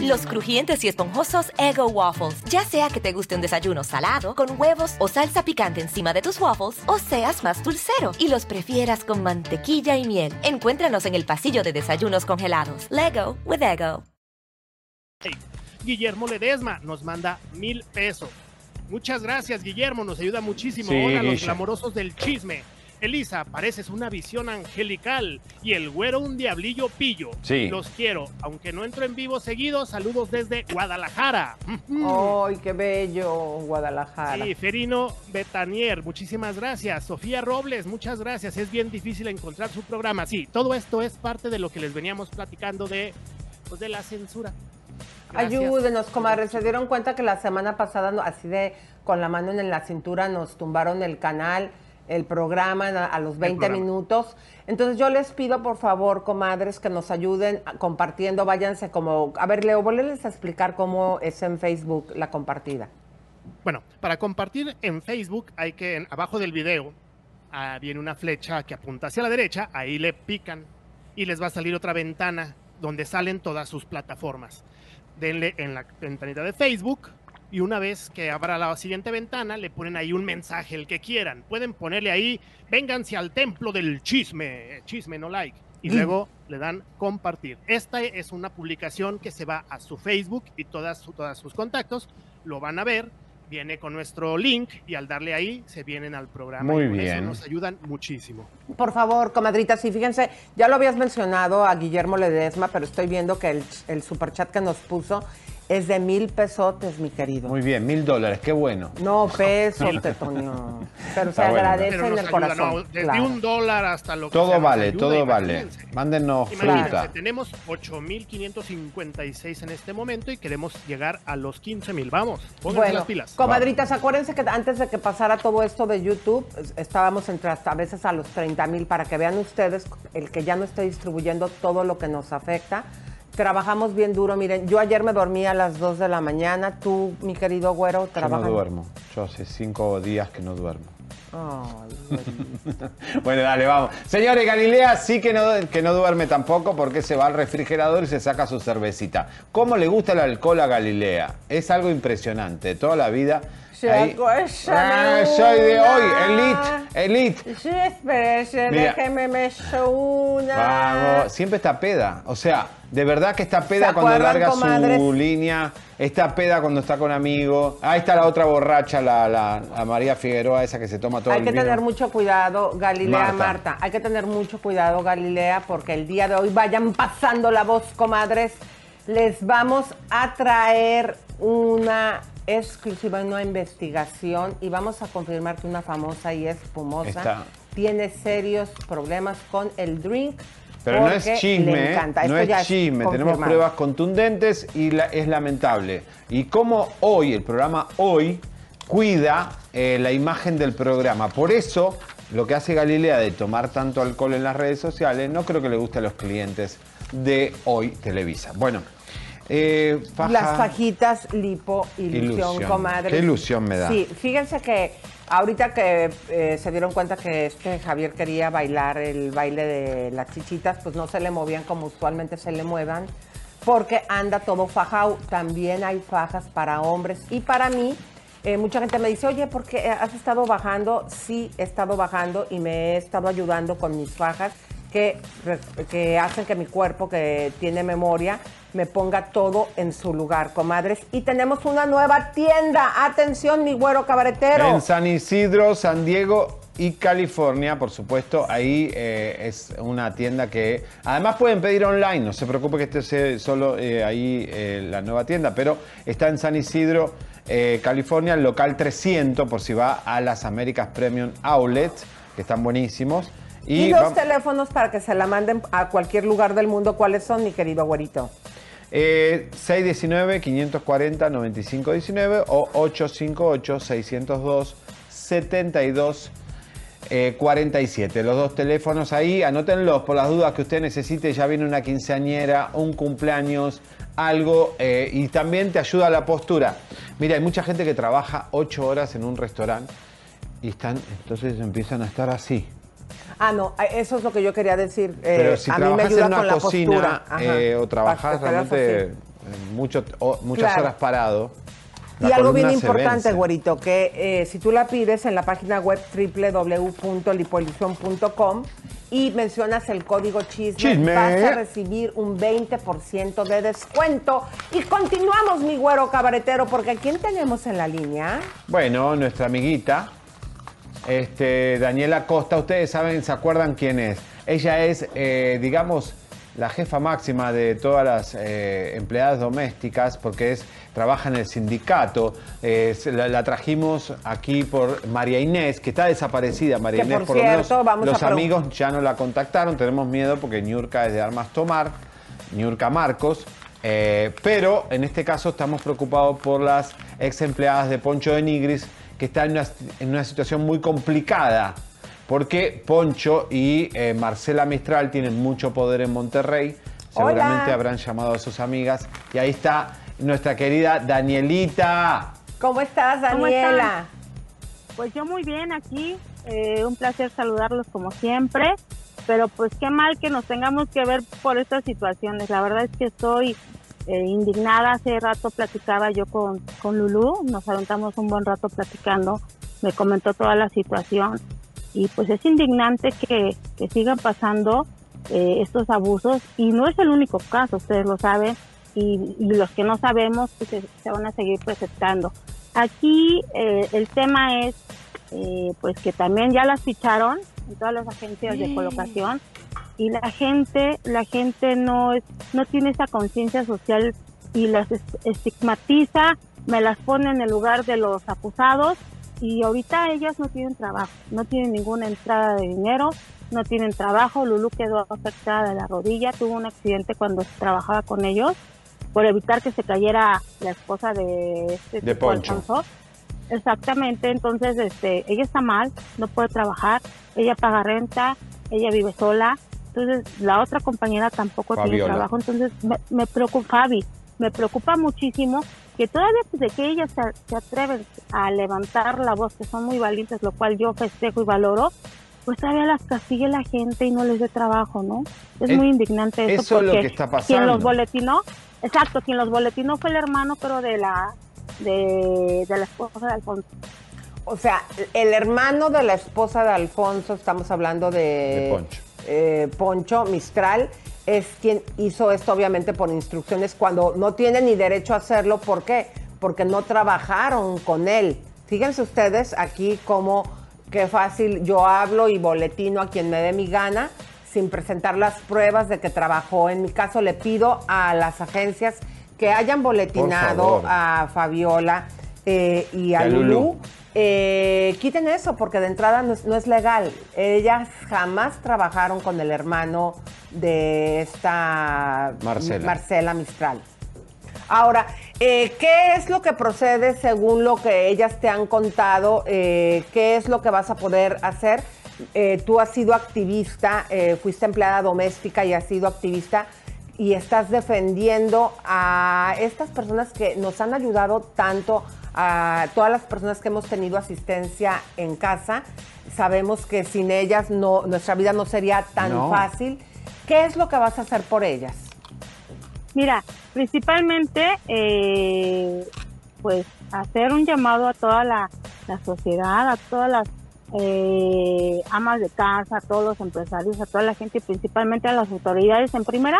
Los crujientes y esponjosos Ego Waffles. Ya sea que te guste un desayuno salado, con huevos o salsa picante encima de tus waffles, o seas más dulcero y los prefieras con mantequilla y miel. Encuéntranos en el pasillo de desayunos congelados. Lego with Ego. Guillermo Ledesma nos manda mil pesos. Muchas gracias, Guillermo. Nos ayuda muchísimo. Sí, Hola, los glamorosos del chisme. Elisa, pareces una visión angelical y el güero un diablillo pillo. Sí. Los quiero, aunque no entro en vivo seguido. Saludos desde Guadalajara. ¡Ay, qué bello, Guadalajara! Sí, Ferino Betanier, muchísimas gracias. Sofía Robles, muchas gracias. Es bien difícil encontrar su programa. Sí, todo esto es parte de lo que les veníamos platicando de, pues, de la censura. Gracias. Ayúdenos, comadre. Se dieron cuenta que la semana pasada, así de con la mano en la cintura, nos tumbaron el canal, el programa a, los 20 programa. minutos. Entonces yo les pido, por favor, comadres, que nos ayuden compartiendo. Váyanse como... A ver, Leo, volverles a explicar cómo es en Facebook la compartida. Bueno, para compartir en Facebook hay que, en- abajo del video, ah, viene una flecha que apunta hacia la derecha, ahí le pican y les va a salir otra ventana donde salen todas sus plataformas. Denle en la ventanita de Facebook y una vez que abra la siguiente ventana le ponen ahí un mensaje, el que quieran. Pueden ponerle ahí, vénganse al templo del chisme, chisme no like. Y luego le dan compartir. Esta es una publicación que se va a su Facebook y todas, su- todas sus contactos lo van a ver. Viene con nuestro link y al darle ahí se vienen al programa. Muy y con eso bien. nos ayudan muchísimo. Por favor, comadritas, sí, fíjense, ya lo habías mencionado a Guillermo Ledesma, pero estoy viendo que el, el superchat que nos puso es de mil pesotes, mi querido. Muy bien, mil dólares, qué bueno. No, pesos, Toño. Pero se bueno. agradece Pero en el ayuda, corazón. no, desde claro. un dólar hasta lo que Todo sea, vale, ayuda, todo vale. imagínense. Mándenos Imagínense, fruta. tenemos 8.556 en este momento y queremos llegar a los 15.000. Vamos, pónganse Bueno, las pilas. comadritas, acuérdense que antes de que pasara todo esto de YouTube, es- estábamos entre hasta a veces a los 30 mil para que vean ustedes el que ya no estoy distribuyendo todo lo que nos afecta. Trabajamos bien duro, miren, yo ayer me dormí a las 2 de la mañana, tú, mi querido güero, Yo no trabajas. duermo. Yo hace cinco días que no duermo. Ay. Bueno, dale, vamos. Señores, Galilea sí que no, que no duerme tampoco porque se va al refrigerador y se saca su cervecita. ¿Cómo le gusta el alcohol a Galilea? Es algo impresionante. Toda la vida. Ahí- Ah, soy de hoy, elite, elite. Sí, espérese, Mira. déjeme me echo una. Vamos, siempre está peda. O sea, de verdad que está peda ¿Se cuando larga su línea, está peda cuando está con amigos. Ahí está la otra borracha, la, la- la María Figueroa, esa que se toma todo Hay el que vino. tener mucho cuidado, Galilea Marta. Marta. Hay que tener mucho cuidado, Galilea, porque el día de hoy vayan pasando la voz, comadres. Les vamos a traer una exclusiva, una investigación y vamos a confirmar que una famosa y espumosa Está- tiene serios problemas con el drink Pero no es chisme, ¿eh? no es chisme, tenemos pruebas contundentes y la- es lamentable. Y como hoy, el programa hoy, cuida eh, la imagen del programa. Por eso, lo que hace Galilea de tomar tanto alcohol en las redes sociales, no creo que le guste a los clientes de hoy Televisa. Bueno, eh, faja- Las fajitas lipo ilusión, Ilusión. comadre. Qué ilusión me da. Sí, fíjense que ahorita que eh, se dieron cuenta que este Javier quería bailar el baile de las chichitas, pues no se le movían como usualmente se le muevan, porque anda todo fajado. También hay fajas para hombres y para mí. eh, mucha gente me dice, oye, ¿por qué has estado bajando? Sí, he estado bajando y me he estado ayudando con mis fajas que, hacen que mi cuerpo, que tiene memoria, me ponga todo en su lugar, comadres. Y tenemos una nueva tienda. Atención, mi güero cabaretero. En San Isidro, San Diego y California, por supuesto, ahí eh, es una tienda que además pueden pedir online, no se preocupe que esté se- solo eh, ahí eh, la nueva tienda, pero está en San Isidro, California, local 300, por si va a las Américas Premium Outlets, que están buenísimos. Y, Y, los teléfonos para que se la manden a cualquier lugar del mundo, ¿cuáles son, mi querido güerito? Eh, 619-540-9519 o 858-602-7247. eh, Los dos teléfonos ahí, anótenlos por las dudas que usted necesite. Ya viene una quinceañera, un cumpleaños, algo. eh, y también te ayuda a la postura. Mira, hay mucha gente que trabaja ocho horas en un restaurante y están, entonces empiezan a estar así. Ah, no, eso es lo que yo quería decir. Eh, Pero si a mí me ayuda en una con la cocina postura. Ajá. eh, o trabajas realmente mucho, o- muchas Claro. horas parado. Y la algo bien importante, güerito, que eh, si tú la pides en la página web www.lipoilusión.com y mencionas el código chisme, Chisme. vas a recibir un 20% de descuento. Y continuamos, mi güero cabaretero, porque ¿a quién tenemos en la línea? Bueno, nuestra amiguita, este, Daniela Costa, ustedes saben, se acuerdan quién es. Ella es, eh, digamos, la jefa máxima de todas las eh, empleadas domésticas, porque es, trabaja en el sindicato. Eh, la, la trajimos aquí por María Inés, que está desaparecida. María Que, Inés, por lo menos cierto, vamos a los amigos ya no la contactaron. Tenemos miedo porque Ñurka es de Armas Tomar, Ñurka Marcos. Eh, pero en este caso estamos preocupados por las ex empleadas de Poncho de Nigris, que están en una, en una situación muy complicada. Porque Poncho y eh, Marcela Mistral tienen mucho poder en Monterrey. Seguramente Hola. habrán llamado a sus amigas. Y ahí está nuestra querida Danielita. ¿Cómo estás, ¿Cómo Daniela? Pues yo muy bien aquí, eh, un placer saludarlos como siempre, pero pues qué mal que nos tengamos que ver por estas situaciones. La verdad es que estoy eh, indignada. Hace rato platicaba yo con, con Lulú, nos aventamos un buen rato platicando, me comentó toda la situación y pues es indignante que, que sigan pasando eh, estos abusos y no es el único caso, ustedes lo saben, y, los que no sabemos pues se, se van a seguir presentando. Aquí eh, el tema es eh, pues que también ya las ficharon en todas las agencias de colocación y la gente la gente no es no tiene esa conciencia social y las es- estigmatiza me las pone en el lugar de los acusados y ahorita ellas no tienen trabajo no tienen ninguna entrada de dinero no tienen trabajo Lulu quedó afectada de la rodilla tuvo un accidente cuando trabajaba con ellos por evitar que se cayera la esposa de este De tipo, Poncho. Alfonso. Exactamente, entonces este, ella está mal, no puede trabajar, ella paga renta, ella vive sola, entonces la otra compañera tampoco tiene trabajo, entonces me, me preocupa, Fabi, me preocupa muchísimo que todavía desde que ellas se, se atreven a levantar la voz, que son muy valientes, lo cual yo festejo y valoro, pues todavía las castigue la gente y no les dé trabajo, ¿no? Es, Es- muy indignante eso, eso es lo porque que está quien pasando. los boletinó, exacto, quien los boletinó fue el hermano, pero de la de, de la esposa de Alfonso. O sea, el hermano de la esposa de Alfonso, estamos hablando de, De Poncho. eh, Poncho Mistral, es quien hizo esto obviamente por instrucciones cuando no tiene ni derecho a hacerlo. ¿Por qué? Porque no trabajaron con él. Fíjense ustedes aquí cómo, qué fácil yo hablo y boletino a quien me dé mi gana sin presentar las pruebas de que trabajó. En mi caso le pido a las agencias que hayan boletinado a Fabiola eh, y a, a Lulú, Lulú. eh, quiten eso porque de entrada no es, no es legal. Ellas jamás trabajaron con el hermano de esta Marcela. Marcela Mistral. Ahora, eh, ¿qué es lo que procede según lo que ellas te han contado? Eh, ¿Qué es lo que vas a poder hacer? Tú has sido activista, fuiste empleada doméstica y has sido activista y estás defendiendo a estas personas que nos han ayudado tanto, a todas las personas que hemos tenido asistencia en casa. Sabemos que sin ellas no, nuestra vida no sería tan No. fácil. ¿Qué es lo que vas a hacer por ellas? Mira, principalmente, eh, pues hacer un llamado a toda la, la sociedad, a todas las eh, amas de casa, a todos los empresarios, a toda la gente, y principalmente a las autoridades. En primera,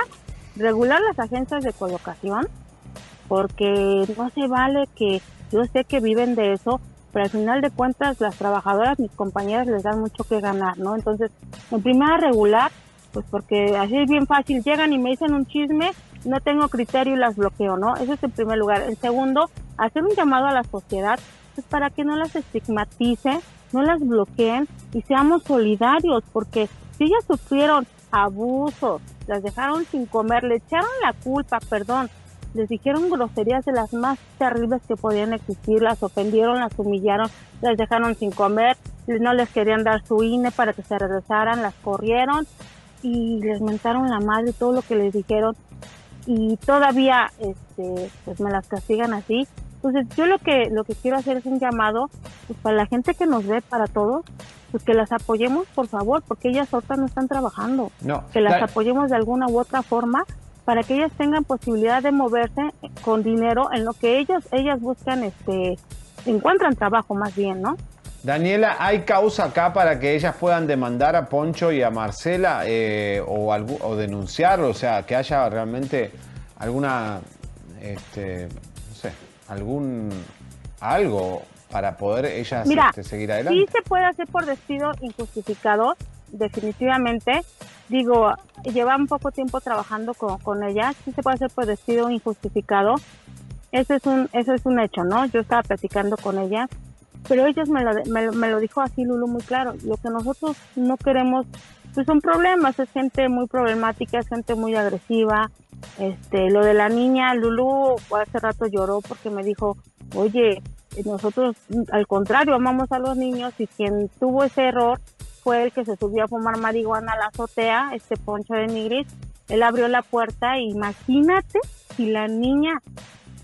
regular las agencias de colocación, porque no se vale que yo sé que viven de eso, pero al final de cuentas las trabajadoras, mis compañeras, les dan mucho que ganar, ¿no? Entonces, en primera, regular, pues porque así es bien fácil, llegan y me dicen un chisme, no tengo criterio y las bloqueo, ¿no? Eso es en primer lugar. En segundo, hacer un llamado a la sociedad, pues para que no las estigmatice, no las bloqueen y seamos solidarios, porque si ellas sufrieron abusos, las dejaron sin comer, le echaron la culpa, perdón, les dijeron groserías de las más terribles que podían existir, las ofendieron, las humillaron, las dejaron sin comer, no les querían dar su INE para que se regresaran, las corrieron y les mentaron la madre todo lo que les dijeron. Y todavía este pues me las castigan así entonces yo lo que lo que quiero hacer es un llamado pues, para la gente que nos ve para todos pues que las apoyemos por favor porque ellas ahorita no están trabajando No. que las apoyemos de alguna u otra forma para que ellas tengan posibilidad de moverse con dinero en lo que ellos ellas buscan este encuentran trabajo más bien no Daniela, ¿hay causa acá para que ellas puedan demandar a Poncho y a Marcela eh, o, algu- o denunciarlo? O sea, que haya realmente alguna, este, algún algo para poder ellas Mira, este, seguir adelante. sí se puede hacer por despido injustificado, definitivamente. Digo, llevan poco tiempo trabajando con, con ellas, sí se puede hacer por despido injustificado. Ese es un, eso es un hecho, ¿no? Yo estaba platicando con ellas, pero ellas me lo, me, me lo dijo así Lulu muy claro. Lo que nosotros no queremos, pues son problemas, es gente muy problemática, es gente muy agresiva. Este, lo de la niña, Lulu hace rato lloró porque me dijo, oye, nosotros al contrario amamos a los niños y quien tuvo ese error fue el que se subió a fumar marihuana a la azotea, este Poncho de Nigris. Él abrió la puerta e imagínate si la niña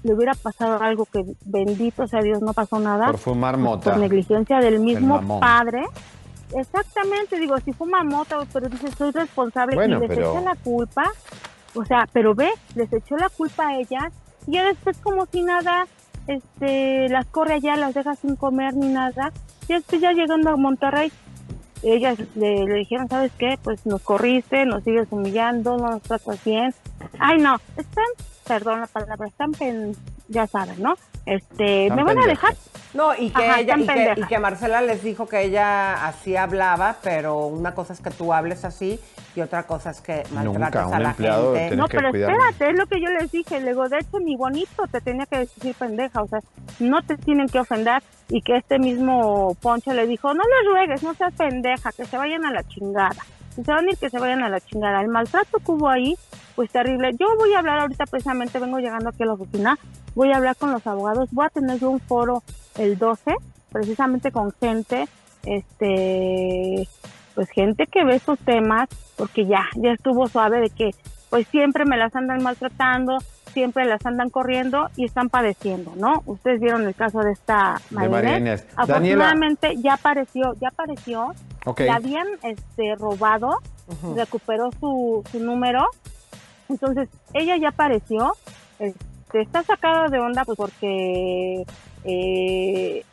le hubiera pasado algo que bendito sea Dios no pasó nada Por fumar mota. por negligencia del mismo padre. Exactamente, digo, si fuma mota, pero dice, soy responsable Bueno, y les pero- echa la culpa. O sea, pero ve, les echó la culpa a ellas y ya después como si nada, este, las corre allá, las deja sin comer ni nada. Y después ya llegando a Monterrey, ellas le, le dijeron, ¿sabes qué? Pues nos corriste, nos sigues humillando, no nos tratas bien. Ay, no, están, perdón la palabra, están, pen- ya saben, ¿no? Este, me van a dejar. No, y que, Ajá, ella, y, que, pendejas. y que Marcela les dijo que ella así hablaba, pero una cosa es que tú hables así y otra cosa es que maltrates un a la empleado gente. No, pero espérate, es lo que yo les dije. Le digo, de hecho, ni bonito te tenía que decir pendeja. O sea, no te tienen que ofender. Y que este mismo Poncho le dijo, no les ruegues, no seas pendeja, que se vayan a la chingada. Si se van a ir, que se vayan a la chingada. El maltrato que hubo ahí, pues terrible. Yo voy a hablar ahorita precisamente, vengo llegando aquí a la oficina, voy a hablar con los abogados. Voy a tener un foro el 12, precisamente con gente, este, pues gente que ve estos temas, porque ya, ya estuvo suave de que pues siempre me las andan maltratando, siempre las andan corriendo y están padeciendo, ¿no? Ustedes vieron el caso de esta De María. Afortunadamente ya apareció, ya apareció, Ok. la habían este robado, recuperó su, su número, entonces ella ya apareció, este, está sacada de onda pues porque eh,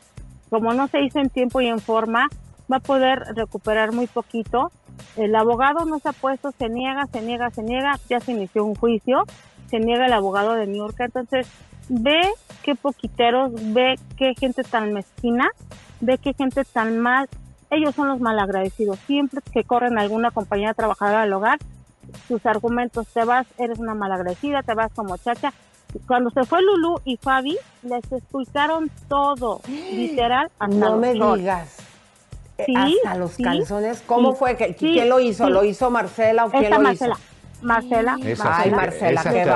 como no se hizo en tiempo y en forma, va a poder recuperar muy poquito. El abogado no se ha puesto, se niega, se niega, se niega, ya se inició un juicio, se niega el abogado de New York. Entonces, ve qué poquiteros, ve qué gente tan mezquina, ve qué gente tan mal. Ellos son los malagradecidos. Siempre que corren alguna compañía trabajadora del hogar, sus argumentos, te vas, eres una malagradecida, te vas como chacha. Cuando se fue Lulu y Fabi, les explicaron todo, literal, hasta No los me shorts. digas. Eh, Sí, Hasta los sí, calzones. ¿Cómo sí, fue? ¿Quién lo hizo? sí. ¿Lo hizo Marcela o quién Esta lo Marcela. hizo? Marcela, Esa, Ay, es- Marcela, esa qué es terri-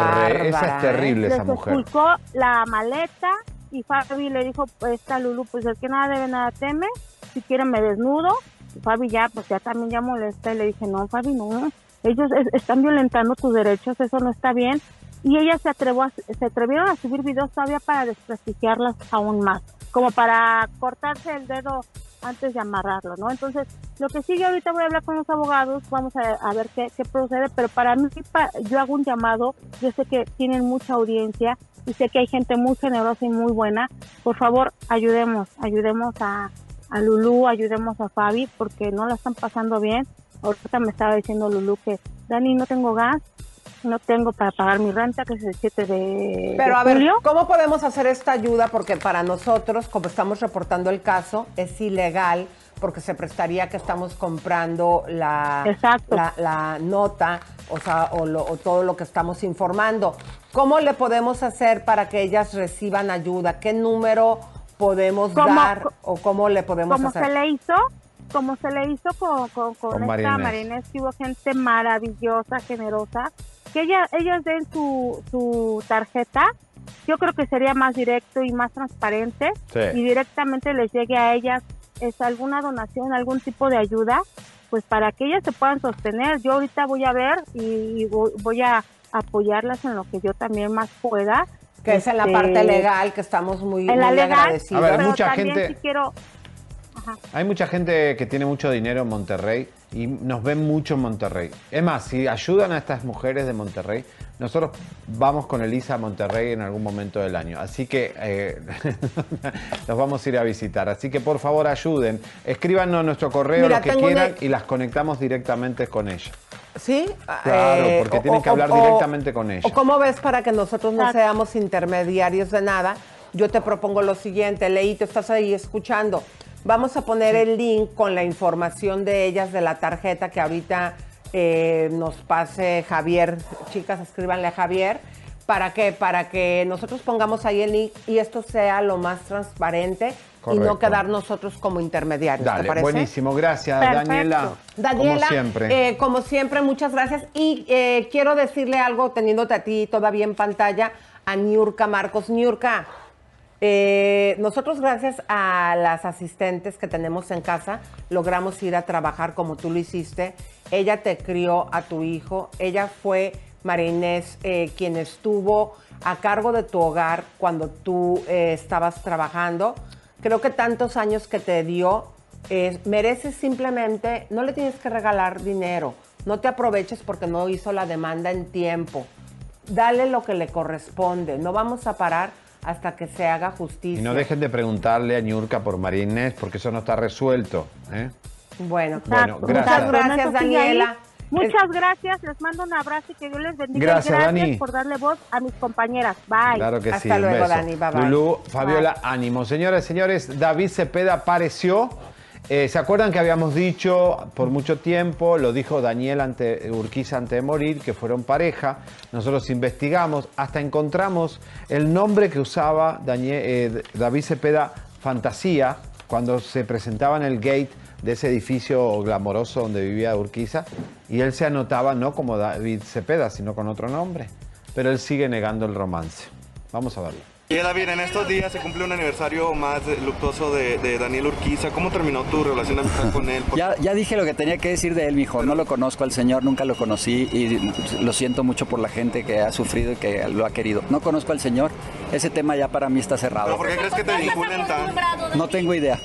esa bárbara, es terrible, les esa mujer. expulsó la maleta y Fabi le dijo, pues esta Lulu, pues el que nada debe, nada teme, si quieren me desnudo. Y Fabi ya, pues ya también ya molesta y le dije, no, Fabi, no, ellos es- están violentando tus derechos, eso no está bien. Y ella se, atrevió a- se atrevieron a subir videos todavía para desprestigiarlas aún más, como para cortarse el dedo antes de amarrarlo, ¿no? Entonces, lo que sigue ahorita voy a hablar con los abogados, vamos a, a ver qué, qué procede, pero para mí pa- yo hago un llamado, yo sé que tienen mucha audiencia y sé que hay gente muy generosa y muy buena, por favor, ayudemos, ayudemos a, a Lulú, ayudemos a Fabi, porque no la están pasando bien. Ahorita me estaba diciendo Lulú que, Dani, no tengo gas, no tengo para pagar mi renta, que es el 7 de, Pero de a ver. ¿cómo podemos hacer esta ayuda? Porque para nosotros, como estamos reportando el caso, es ilegal porque se prestaría que estamos comprando la, la, la nota, o sea, o, lo- o todo lo que estamos informando. ¿Cómo le podemos hacer para que ellas reciban ayuda? ¿Qué número podemos ¿Cómo- dar o cómo le podemos como hacer? se le hizo como se le hizo con, con, con Con esta María Inés. María Inés, que hubo gente maravillosa, generosa, que ella, ellas den su, su tarjeta, yo creo que sería más directo y más transparente Sí. y directamente les llegue a ellas es alguna donación, algún tipo de ayuda, pues para que ellas se puedan sostener. Yo ahorita voy a ver y, y voy, a apoyarlas en lo que yo también más pueda. Que es en la Este, parte legal, que estamos muy, en la muy legal, agradecidos. A ver, pero mucha también gente- sí quiero Hay mucha gente que tiene mucho dinero en Monterrey y nos ven mucho en Monterrey. Es más, si ayudan a estas mujeres de Monterrey, nosotros vamos con Elisa a Monterrey en algún momento del año. Así que eh, los vamos a ir a visitar. Así que por favor ayuden. Escríbanos nuestro correo Mira, lo que una- quieran y las conectamos directamente con ella. ¿Sí? Claro, Eh, porque o- tienen que o- hablar o- directamente con ella. ¿O cómo ves para que nosotros no seamos intermediarios de nada? Yo te propongo lo siguiente, Leito, estás ahí escuchando. Vamos a poner el link con la información de ellas de la tarjeta que ahorita eh, nos pase Javier. Chicas, escríbanle a Javier. ¿Para qué? Para que nosotros pongamos ahí el link y esto sea lo más transparente y no quedar nosotros como intermediarios. ¿Te Dale, parece? buenísimo. Gracias, Perfecto. Daniela. Daniela, Como siempre. eh, como siempre, muchas gracias. Y eh, quiero decirle algo, teniéndote a ti todavía en pantalla, a Niurka Marcos. Niurka, eh, nosotros gracias a las asistentes que tenemos en casa, logramos ir a trabajar como tú lo hiciste. Ella te crió a tu hijo, ella fue María Inés eh, quien estuvo a cargo de tu hogar cuando tú eh, estabas trabajando. Creo que tantos años que te dio, mereces simplemente, no le tienes que regalar dinero, no te aproveches porque no hizo la demanda en tiempo. Dale lo que le corresponde, no vamos a parar hasta que se haga justicia. Y no dejen de preguntarle a Ñurka por María Inés, porque eso no está resuelto. ¿eh? Bueno, Bueno, gracias. Muchas Gracias. Daniela. Muchas gracias, les mando un abrazo y que Dios les bendiga. Gracias, gracias Dani. por darle voz a mis compañeras. Bye. Claro que sí. Hasta luego. Dani. Bye, bye. Lulú, Fabiola, ánimo. Señoras y señores, David Cepeda apareció. Eh, ¿Se acuerdan que habíamos dicho por mucho tiempo, lo dijo Daniel ante, Urquiza antes de morir, que fueron pareja? Nosotros investigamos, hasta encontramos el nombre que usaba Daniel- eh, David Cepeda Fantasía cuando se presentaba en el gate de ese edificio glamoroso donde vivía Urquiza y él se anotaba no como David Cepeda, sino con otro nombre. Pero él sigue negando el romance. Vamos a verlo. Y David, en estos días se cumple un aniversario más luctuoso de, de Daniel Urquiza. ¿Cómo terminó tu relación amistad con él? Ya, ya dije lo que tenía que decir de él, mijo. No lo conozco al señor, nunca lo conocí y lo siento mucho por la gente que ha sufrido y que lo ha querido. No conozco al señor. Ese tema ya para mí está ¿Pero cerrado. por qué crees que te vinculan tan...? No tengo idea.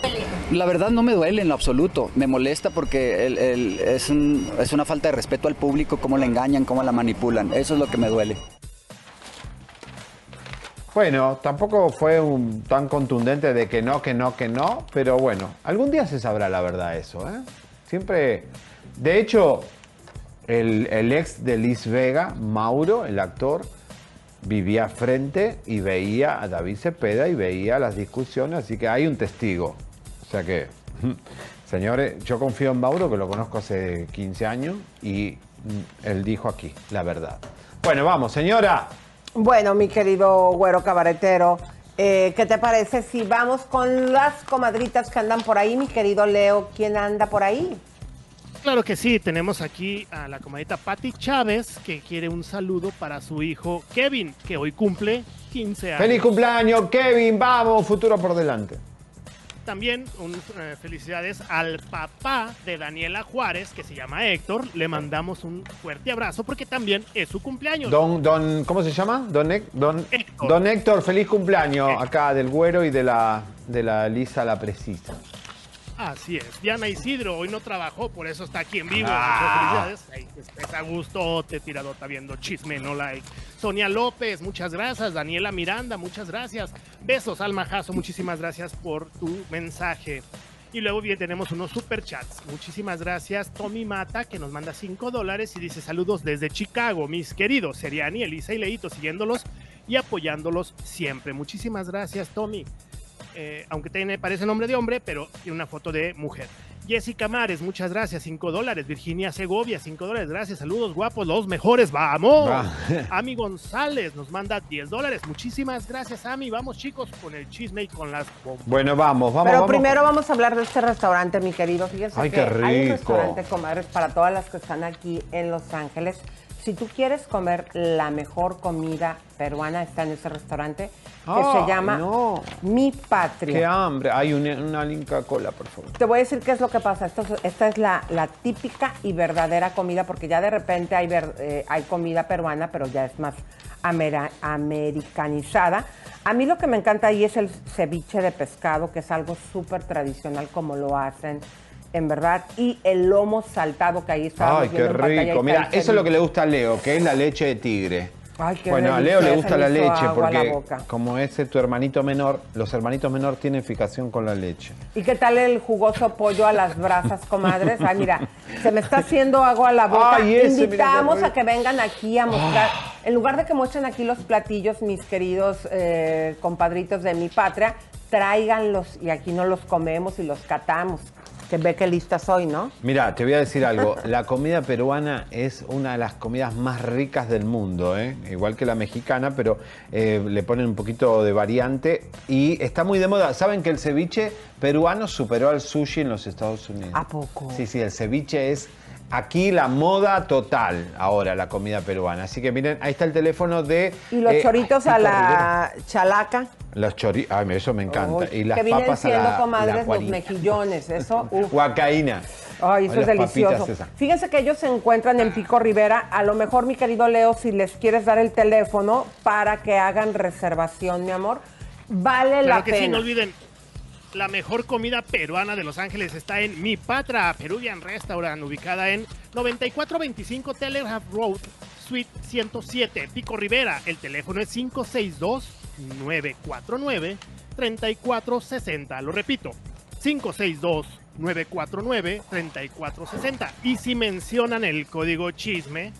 La verdad no me duele en lo absoluto. Me molesta porque el- el- es, un- es una falta de respeto al público, cómo la engañan, cómo la manipulan. Eso es lo que me duele. Bueno, tampoco fue un, tan contundente de que no, que no, que no, pero bueno, algún día se sabrá la verdad eso, ¿eh? Siempre, de hecho, el, el ex de Liz Vega, Mauro, el actor, vivía frente y veía a David Cepeda y veía las discusiones, así que hay un testigo. O sea que, señores, yo confío en Mauro, que lo conozco hace 15 años, y mm, él dijo aquí la verdad. Bueno, vamos, señora. Bueno, mi querido güero cabaretero, eh, ¿qué te parece si vamos con las comadritas que andan por ahí, mi querido Leo? ¿Quién anda por ahí? Claro que sí, tenemos aquí a la comadita Patti Chávez que quiere un saludo para su hijo Kevin, que hoy cumple 15 años. ¡Feliz cumpleaños, Kevin! ¡Vamos! Futuro por delante. También un, eh, felicidades al papá de Daniela Juárez, que se llama Héctor. Le mandamos un fuerte abrazo porque también es su cumpleaños. Don, don, ¿cómo se llama? Don, don, Héctor. don Héctor, feliz cumpleaños acá del güero y de la, de la Lisa la precisa. Así es. Diana Isidro hoy no trabajó, por eso está aquí en vivo. Ah. Muchas felicidades. Ahí estés a gusto, te tiradota viendo chisme, no like. Sonia López, muchas gracias. Daniela Miranda, muchas gracias. Besos, Alma Jasso, muchísimas gracias por tu mensaje. Y luego bien, tenemos unos superchats. Muchísimas gracias. Tommy Mata, que nos manda 5 dólares y dice saludos desde Chicago, mis queridos Seriani, Elisa y Leito, siguiéndolos y apoyándolos siempre. Muchísimas gracias, Tommy eh, aunque tiene, parece nombre de hombre, pero tiene una foto de mujer. Jessica Mares, muchas gracias, 5 dólares. Virginia Segovia, 5 dólares, gracias. Saludos guapos, los mejores, vamos. Va. Ami González nos manda 10 dólares. Muchísimas gracias, Ami. Vamos, chicos, con el chisme y con las bombas. Bueno, vamos, vamos. Pero vamos. primero vamos a hablar de este restaurante, mi querido. Fíjense Ay, que qué hay un rico. restaurante, comadres, para todas las que están aquí en Los Ángeles. Si tú quieres comer la mejor comida peruana, está en ese restaurante que se llama no. Mi Patria. Qué hambre. Hay una, una Inca Cola, por favor. Te voy a decir qué es lo que pasa. Esto esta es la, la típica y verdadera comida, porque ya de repente hay, ver- eh, hay comida peruana, pero ya es más amera- americanizada. A mí lo que me encanta ahí es el ceviche de pescado, que es algo súper tradicional como lo hacen, en verdad. Y el lomo saltado que ahí está. Ay, qué rico. Mira, eso es lo que le gusta a Leo, que es la leche de tigre. Ay, qué bueno, a Leo le gusta la leche porque como es tu hermanito menor, los hermanitos menor tienen fijación con la leche. ¿Y qué tal el jugoso pollo a las brasas, comadres? Ay, mira, se me está haciendo agua a la boca. Ay, ese, Invitamos a que vengan aquí a mostrar, en lugar de que muestren aquí los platillos, mis queridos eh, compadritos de mi patria, tráiganlos y aquí no los comemos y los catamos. Que ve qué lista soy, ¿no? Mira, te voy a decir algo. La comida peruana es una de las comidas más ricas del mundo, ¿eh? igual que la mexicana, pero eh, le ponen un poquito de variante y está muy de moda. ¿Saben que el ceviche peruano superó al sushi en los Estados Unidos? ¿A poco? Sí, sí, el ceviche es aquí la moda total ahora, la comida peruana. Así que miren, ahí está el teléfono de... Y los eh, choritos ay, a la chalaca. Los choritos, ay, eso me encanta. Uy, y las que vienen papas a siendo, la, comadres, la los mejillones. Eso, uf. Huacaína. Ay, eso Ay, es delicioso. Fíjense que ellos se encuentran en Pico Rivera. A lo mejor, mi querido Leo, si les quieres dar el teléfono para que hagan reservación, mi amor, vale Claro la que sí, no pena. olviden. La mejor comida peruana de Los Ángeles está en Mi Patra Peruvian Restaurant, ubicada en 9425 Telegraph Road, Suite 107, Pico Rivera. El teléfono es 562-949-3460. Lo repito, 562-949-3460. Y si mencionan el código chisme,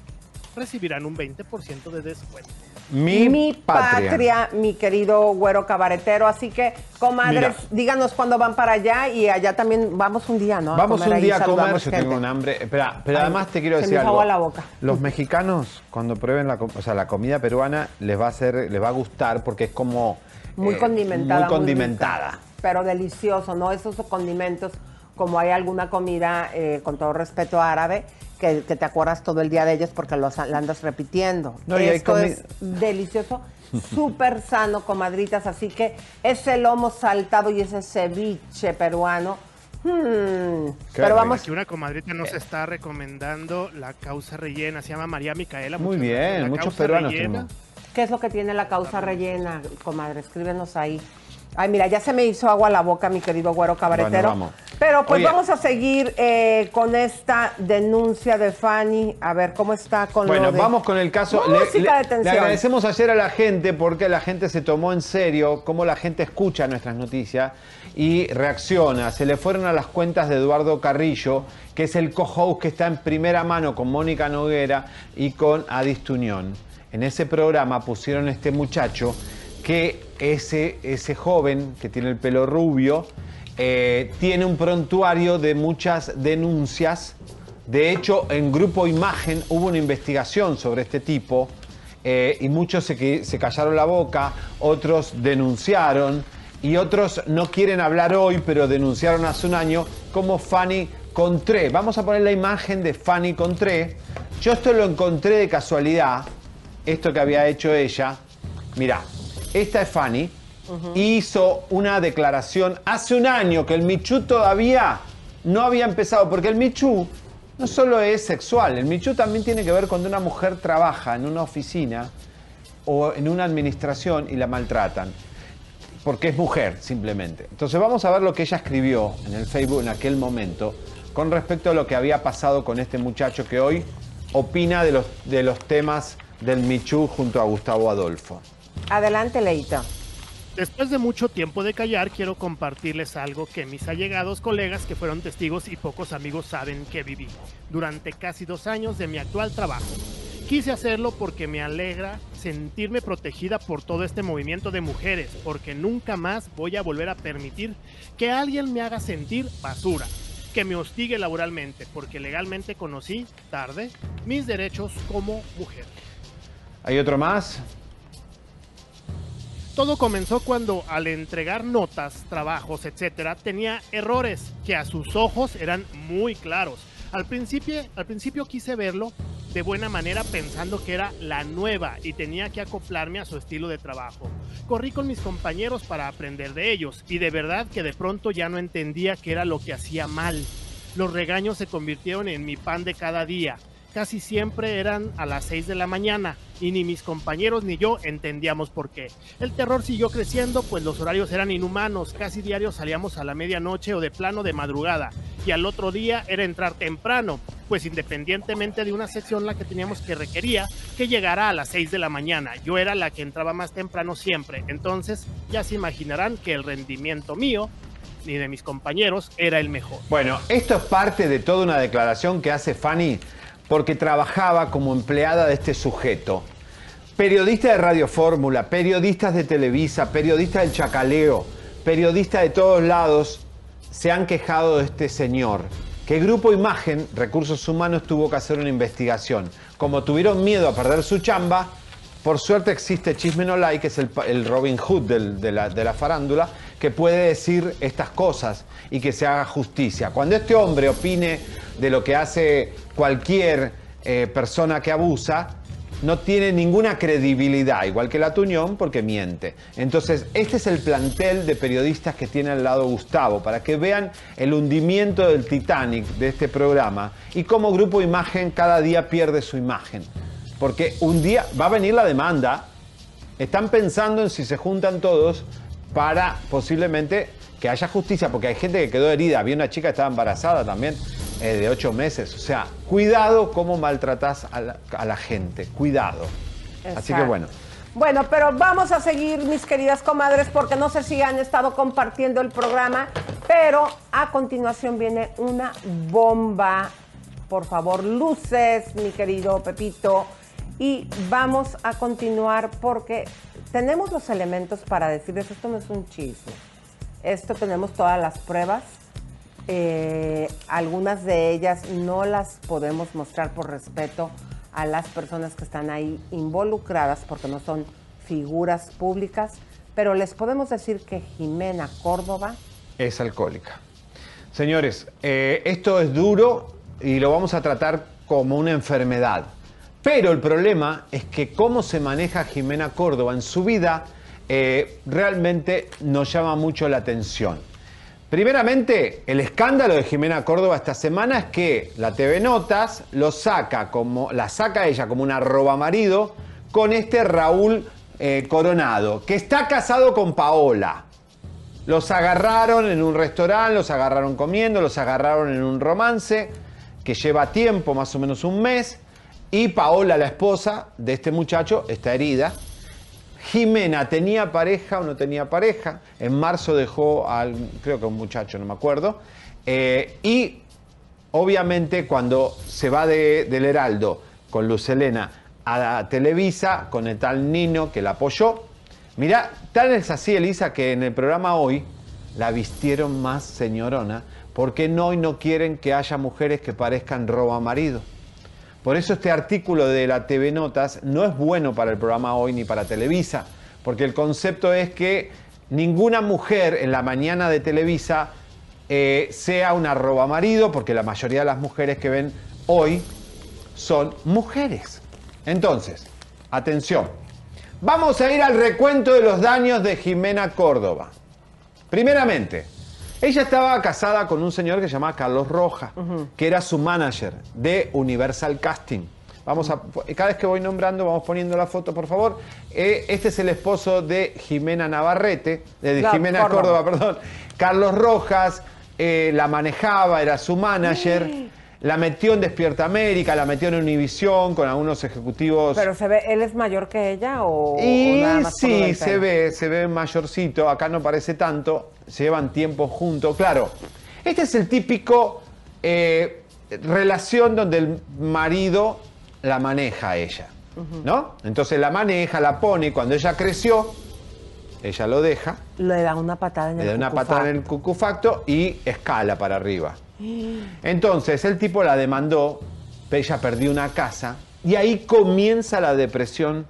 recibirán un 20% de descuento. Mi, patria. mi querido güero cabaretero. Así que, comadres, Mira. díganos cuándo van para allá y allá también vamos un día, ¿no? Vamos un día a comer, yo gente. tengo un hambre. Espera, pero Ay, además te quiero se me decir hizo algo. la boca. Los mexicanos, cuando prueben la, com- o sea, la comida peruana, les va a hacer, les va a gustar porque es como Muy eh, condimentada. Muy muy condimentada. rica, pero delicioso, ¿no? Esos condimentos, como hay alguna comida, eh, con todo respeto árabe, que, que te acuerdas todo el día de ellos porque los la andas repitiendo. No, Esto es delicioso, súper sano, comadritas. Así que ese lomo saltado y ese ceviche peruano. hmm, pero vamos. Aquí una comadrita nos está recomendando la causa rellena, se llama María Micaela. Muy bien, muchos causa peruanos. ¿Qué es lo que tiene la causa rellena, comadre? Escríbenos ahí. Ay, mira, ya se me hizo agua la boca, mi querido güero cabaretero. Bueno. Pero pues Oye. vamos a seguir eh, con esta denuncia de Fanny. A ver cómo está con Bueno, lo de... vamos con el caso. Música de le tensión. agradecemos ayer a la gente porque la gente se tomó en serio cómo la gente escucha nuestras noticias y reacciona. Se le fueron a las cuentas de Eduardo Carrillo, que es el co-host que está en primera mano con Mónica Noguera y con Adis Tuñón. En ese programa pusieron este muchacho que ese, ese joven que tiene el pelo rubio eh, tiene un prontuario de muchas denuncias. De hecho, en Grupo Imagen hubo una investigación sobre este tipo eh, y muchos se, se callaron la boca, otros denunciaron y otros no quieren hablar hoy, pero denunciaron hace un año, como Fanny Contré. Vamos a poner la imagen de Fanny Contré. Yo esto lo encontré de casualidad, esto que había hecho ella. Mirá, esta es Fanny. Hizo una declaración hace un año que el Michu todavía no había empezado, porque el Michu no solo es sexual, el Michu también tiene que ver cuando una mujer trabaja en una oficina o en una administración y la maltratan, porque es mujer simplemente. Entonces vamos a ver lo que ella escribió en el Facebook en aquel momento con respecto a lo que había pasado con este muchacho que hoy opina de los, de los temas del Michu junto a Gustavo Adolfo. Adelante, Leito. Después de mucho tiempo de callar, quiero compartirles algo que mis allegados colegas que fueron testigos y pocos amigos saben que viví durante casi dos años de mi actual trabajo. Quise hacerlo porque me alegra sentirme protegida por todo este movimiento de mujeres, porque nunca más voy a volver a permitir que alguien me haga sentir basura, que me hostigue laboralmente, porque legalmente conocí, tarde, mis derechos como mujer. ¿Hay otro más? Todo comenzó cuando al entregar notas, trabajos, etcétera, tenía errores que a sus ojos eran muy claros. Al principio, al principio quise verlo de buena manera pensando que era la nueva y tenía que acoplarme a su estilo de trabajo. Corrí con mis compañeros para aprender de ellos y de verdad que de pronto ya no entendía qué era lo que hacía mal. Los regaños se convirtieron en mi pan de cada día. Casi siempre eran a las 6 de la mañana y ni mis compañeros ni yo entendíamos por qué. El terror siguió creciendo pues los horarios eran inhumanos, casi diario salíamos a la medianoche o de plano de madrugada. Y al otro día era entrar temprano, pues independientemente de una sección la que teníamos que requería que llegara a las 6 de la mañana, yo era la que entraba más temprano siempre, entonces ya se imaginarán que el rendimiento mío ni de mis compañeros era el mejor. Bueno, esto es parte de toda una declaración que hace Fanny porque trabajaba como empleada de este sujeto. Periodista de Radio Fórmula, periodistas de Televisa, periodistas del Chacaleo, periodistas de todos lados se han quejado de este señor. Que Grupo Imagen, Recursos Humanos, tuvo que hacer una investigación. Como tuvieron miedo a perder su chamba, por suerte existe Chisme No Like, que es el, Robin Hood de la farándula, que puede decir estas cosas y que se haga justicia. Cuando este hombre opine de lo que hace cualquier eh, persona que abusa, no tiene ninguna credibilidad, igual que la Tuñón, porque miente. Entonces, este es el plantel de periodistas que tiene al lado Gustavo, para que vean el hundimiento del Titanic de este programa y cómo Grupo Imagen cada día pierde su imagen. Porque un día va a venir la demanda, están pensando en si se juntan todos para posiblemente que haya justicia, porque hay gente que quedó herida, había una chica que estaba embarazada también, eh, de ocho meses. O sea, cuidado cómo maltratás a la, a la gente, cuidado. Así que bueno. Bueno, pero vamos a seguir, mis queridas comadres, porque no sé si han estado compartiendo el programa, pero a continuación viene una bomba. Por favor, luces, mi querido Pepito. Y vamos a continuar porque tenemos los elementos para decirles, esto no es un chisme. Esto tenemos todas las pruebas. Eh, algunas de ellas no las podemos mostrar por respeto a las personas que están ahí involucradas porque no son figuras públicas, pero les podemos decir que Jimena Córdoba es alcohólica. Señores, eh, esto es duro y lo vamos a tratar como una enfermedad. Pero el problema es que cómo se maneja Jimena Córdoba en su vida eh, realmente nos llama mucho la atención. Primeramente, el escándalo de Jimena Córdoba esta semana es que la TV Notas lo saca como, la saca ella como una roba marido con este Raúl eh, Coronado, que está casado con Paola. Los agarraron en un restaurante, los agarraron comiendo, los agarraron en un romance que lleva tiempo, más o menos un mes, y Paola, la esposa de este muchacho, está herida. Jimena tenía pareja o no tenía pareja. En marzo dejó al, creo que un muchacho, no me acuerdo. Eh, y obviamente cuando se va de- del Heraldo con Luz Helena a Televisa, con el tal Nino que la apoyó. Mirá, tan es así, Elisa, que en el programa hoy la vistieron más señorona, porque no, hoy no quieren que haya mujeres que parezcan roba marido. Por eso este artículo de la TV Notas no es bueno para el programa hoy ni para Televisa, porque el concepto es que ninguna mujer en la mañana de Televisa eh, sea un arroba marido, porque la mayoría de las mujeres que ven hoy son mujeres. Entonces, atención, vamos a ir al recuento de los daños de Jimena Córdoba. Primeramente, ella estaba casada con un señor que se llamaba Carlos Roja, que era su manager de Universal Casting. Vamos a, cada vez que voy nombrando, vamos poniendo la foto, por favor. Eh, este es el esposo de Jimena Navarrete, eh, de La Jimena Córdoba. Córdoba, perdón. Carlos Rojas eh, la manejaba, era su manager. La metió en Despierta América, la metió en Univisión con algunos ejecutivos. Pero se ve, ¿él es mayor que ella o, Y o nada más por lo sí, se ve, se ve mayorcito, acá no parece tanto, se llevan tiempo juntos. Claro, este es el típico eh, relación donde el marido la maneja a ella, ¿no? Entonces la maneja, la pone, y cuando ella creció, ella lo deja, Le da una patada en le el da una cucufato. patada en el cucufacto y escala para arriba. Entonces el tipo la demandó, ella perdió una casa y ahí comienza la depresión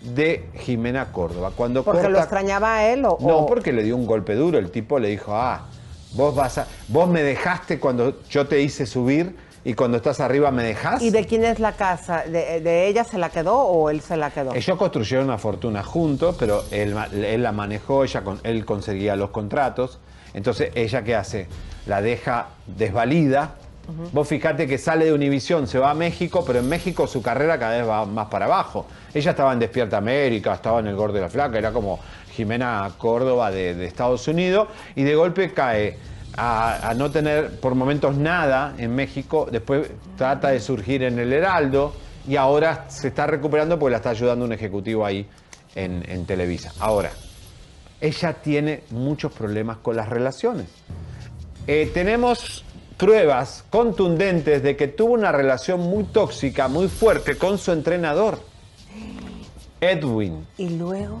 de Jimena Córdoba. Cuando ¿Porque lo extrañaba a él o...? no, porque le dio un golpe duro. El tipo le dijo, ah, vos vas a, vos me dejaste cuando yo te hice subir y cuando estás arriba me dejás. ¿Y de quién es la casa? ¿De, de ella se la quedó o él se la quedó? Ellos construyeron una fortuna juntos, pero él, él la manejó, ella él conseguía los contratos. Entonces, ¿ella qué hace? La deja desvalida. Vos fijate que sale de Univisión, se va a México, pero en México su carrera cada vez va más para abajo. Ella estaba en Despierta América, estaba en El Gordo de la Flaca, era como Jimena Córdoba de, de Estados Unidos, y de golpe cae a, a no tener por momentos nada en México, después trata de surgir en el Heraldo, y ahora se está recuperando porque la está ayudando un ejecutivo ahí en, en Televisa. Ahora, ella tiene muchos problemas con las relaciones. Eh, tenemos pruebas contundentes de que tuvo una relación muy tóxica, muy fuerte con su entrenador, Edwin. Y luego...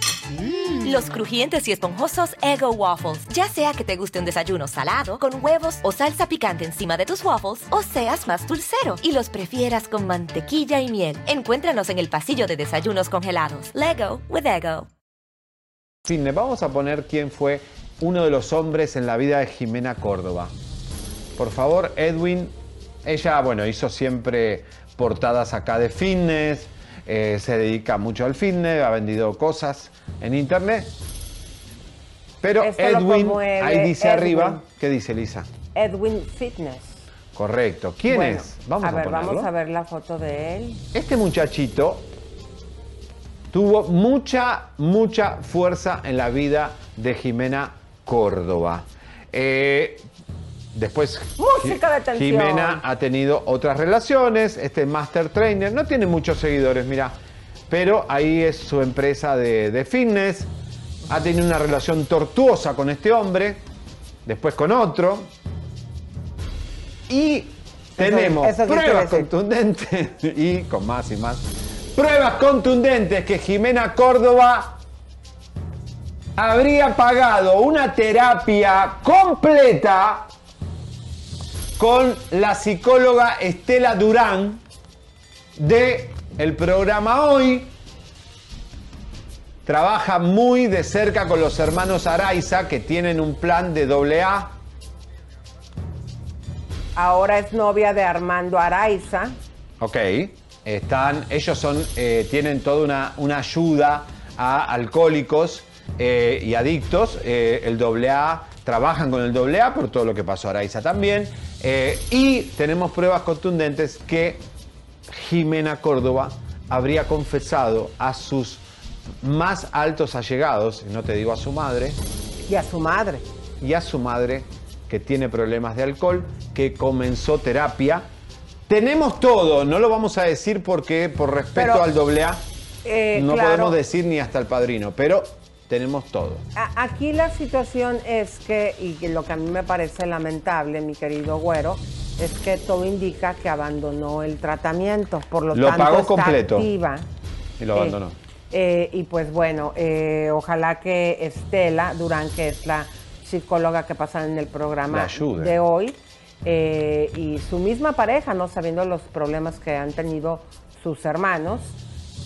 Los crujientes y esponjosos Ego Waffles. Ya sea que te guste un desayuno salado, con huevos o salsa picante encima de tus waffles, o seas más dulcero y los prefieras con mantequilla y miel. Encuéntranos en el pasillo de desayunos congelados. Lego with Ego. Fitness. Vamos a poner quién fue uno de los hombres en la vida de Jimena Córdoba. Por favor, Edwin. Ella, bueno, hizo siempre portadas acá de fitness, eh, se dedica mucho al fitness, ha vendido cosas en internet. Pero Esto Edwin, ahí dice Edwin. arriba, ¿qué dice Lisa? Edwin Fitness. Correcto. ¿Quién Bueno, es? Vamos a, a ver, ponerlo. vamos a ver la foto de él. Este muchachito tuvo mucha, mucha fuerza en la vida de Jimena Córdoba. Eh, después Música de tensión. Jimena ha tenido otras relaciones, este Master Trainer, no tiene muchos seguidores, mira, pero ahí es su empresa de, de fitness, ha tenido una relación tortuosa con este hombre, después con otro, y tenemos eso pruebas contundentes, y con más y más, pruebas contundentes que Jimena Córdoba habría pagado una terapia completa con la psicóloga Estela Durán de el programa Hoy. Trabaja muy de cerca con los hermanos Araiza que tienen un plan de doble A. Ahora es novia de Armando Araiza. Ok. Están, ellos son, eh, tienen toda una, una ayuda a alcohólicos eh, y adictos. Eh, el AA trabajan con el AA por todo lo que pasó a Araiza también. Eh, y tenemos pruebas contundentes que Jimena Córdoba habría confesado a sus más altos allegados, no te digo a su madre, Y a su madre. y a su madre que tiene problemas de alcohol, que comenzó terapia. Tenemos todo, no lo vamos a decir porque por respeto Pero, al doble A Eh, no claro, podemos decir ni hasta el padrino, pero tenemos todo. Aquí la situación es que, y lo que a mí me parece lamentable, mi querido güero, es que todo indica que abandonó el tratamiento, por lo, Lo tanto pagó está completo. activa. Y lo Eh, abandonó. eh, y pues bueno, eh, ojalá que Estela Durán, que es la psicóloga que pasa en el programa de hoy, eh, y su misma pareja, no sabiendo los problemas que han tenido sus hermanos,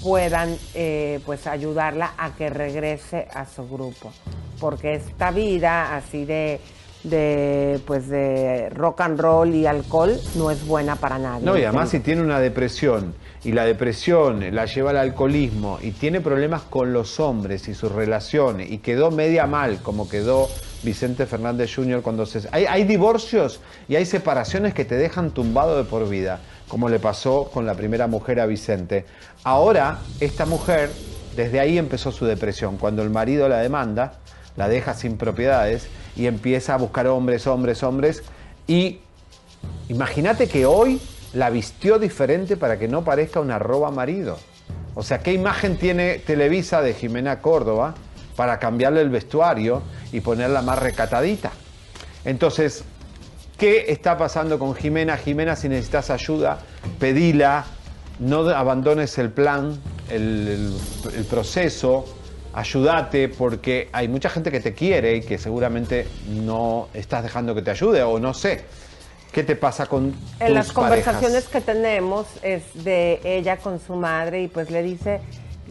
puedan eh, pues ayudarla a que regrese a su grupo. Porque esta vida así de, de pues de rock and roll y alcohol no es buena para nadie. No, y además si tiene una depresión y la depresión la lleva al alcoholismo y tiene problemas con los hombres y sus relaciones y quedó media mal como quedó Vicente Fernández Jr. cuando se... Hay, hay divorcios y hay separaciones que te dejan tumbado de por vida, como le pasó con la primera mujer a Vicente. Ahora, esta mujer, desde ahí empezó su depresión, cuando el marido la demanda, la deja sin propiedades y empieza a buscar hombres, hombres, hombres y Imagínate que hoy la vistió diferente para que no parezca una arroba marido. O sea, ¿qué imagen tiene Televisa de Jimena Córdoba para cambiarle el vestuario y ponerla más recatadita? Entonces, ¿qué está pasando con Jimena? Jimena, si necesitas ayuda, pedila, no abandones el plan, el, el- el proceso, ayúdate porque hay mucha gente que te quiere y que seguramente no estás dejando que te ayude o no sé. ¿Qué te pasa con En tus las conversaciones que tenemos es de ella con su madre y pues le dice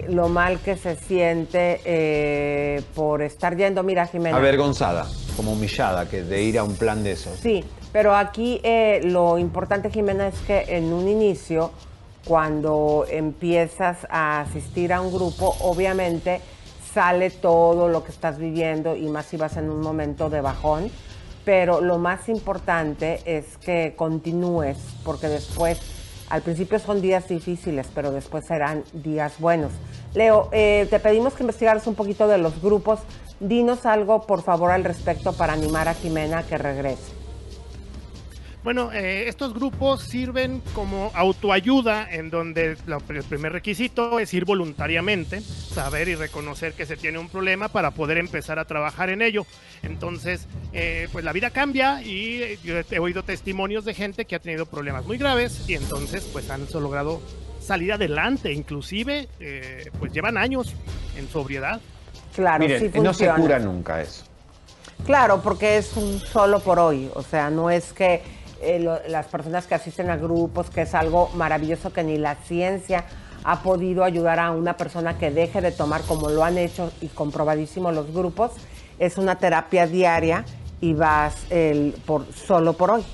lo mal que se siente eh, por estar yendo. Mira, Jimena. Avergonzada, como humillada, que de ir a un plan de esos. Sí, pero aquí eh, lo importante, Jimena, es que en un inicio, cuando empiezas a asistir a un grupo, obviamente sale todo lo que estás viviendo y más si vas en un momento de bajón. Pero lo más importante es que continúes, porque después, al principio son días difíciles, pero después serán días buenos. Leo, eh, te pedimos que investigaras un poquito de los grupos. Dinos algo, por favor, al respecto para animar a Jimena a que regrese. Bueno, eh, estos grupos sirven como autoayuda en donde lo- el primer requisito es ir voluntariamente, saber y reconocer que se tiene un problema para poder empezar a trabajar en ello. Entonces, eh, pues la vida cambia y eh, yo he oído testimonios de gente que ha tenido problemas muy graves y entonces pues han logrado salir adelante, inclusive eh, pues llevan años en sobriedad. Claro, Miren, sí no se funciona. cura nunca eso. Claro, porque es un solo por hoy. O sea, no es que eh, lo- las personas que asisten a grupos, que es algo maravilloso que ni la ciencia ha podido ayudar a una persona que deje de tomar como lo han hecho y comprobadísimo los grupos, es una terapia diaria y vas el, por, solo por hoy.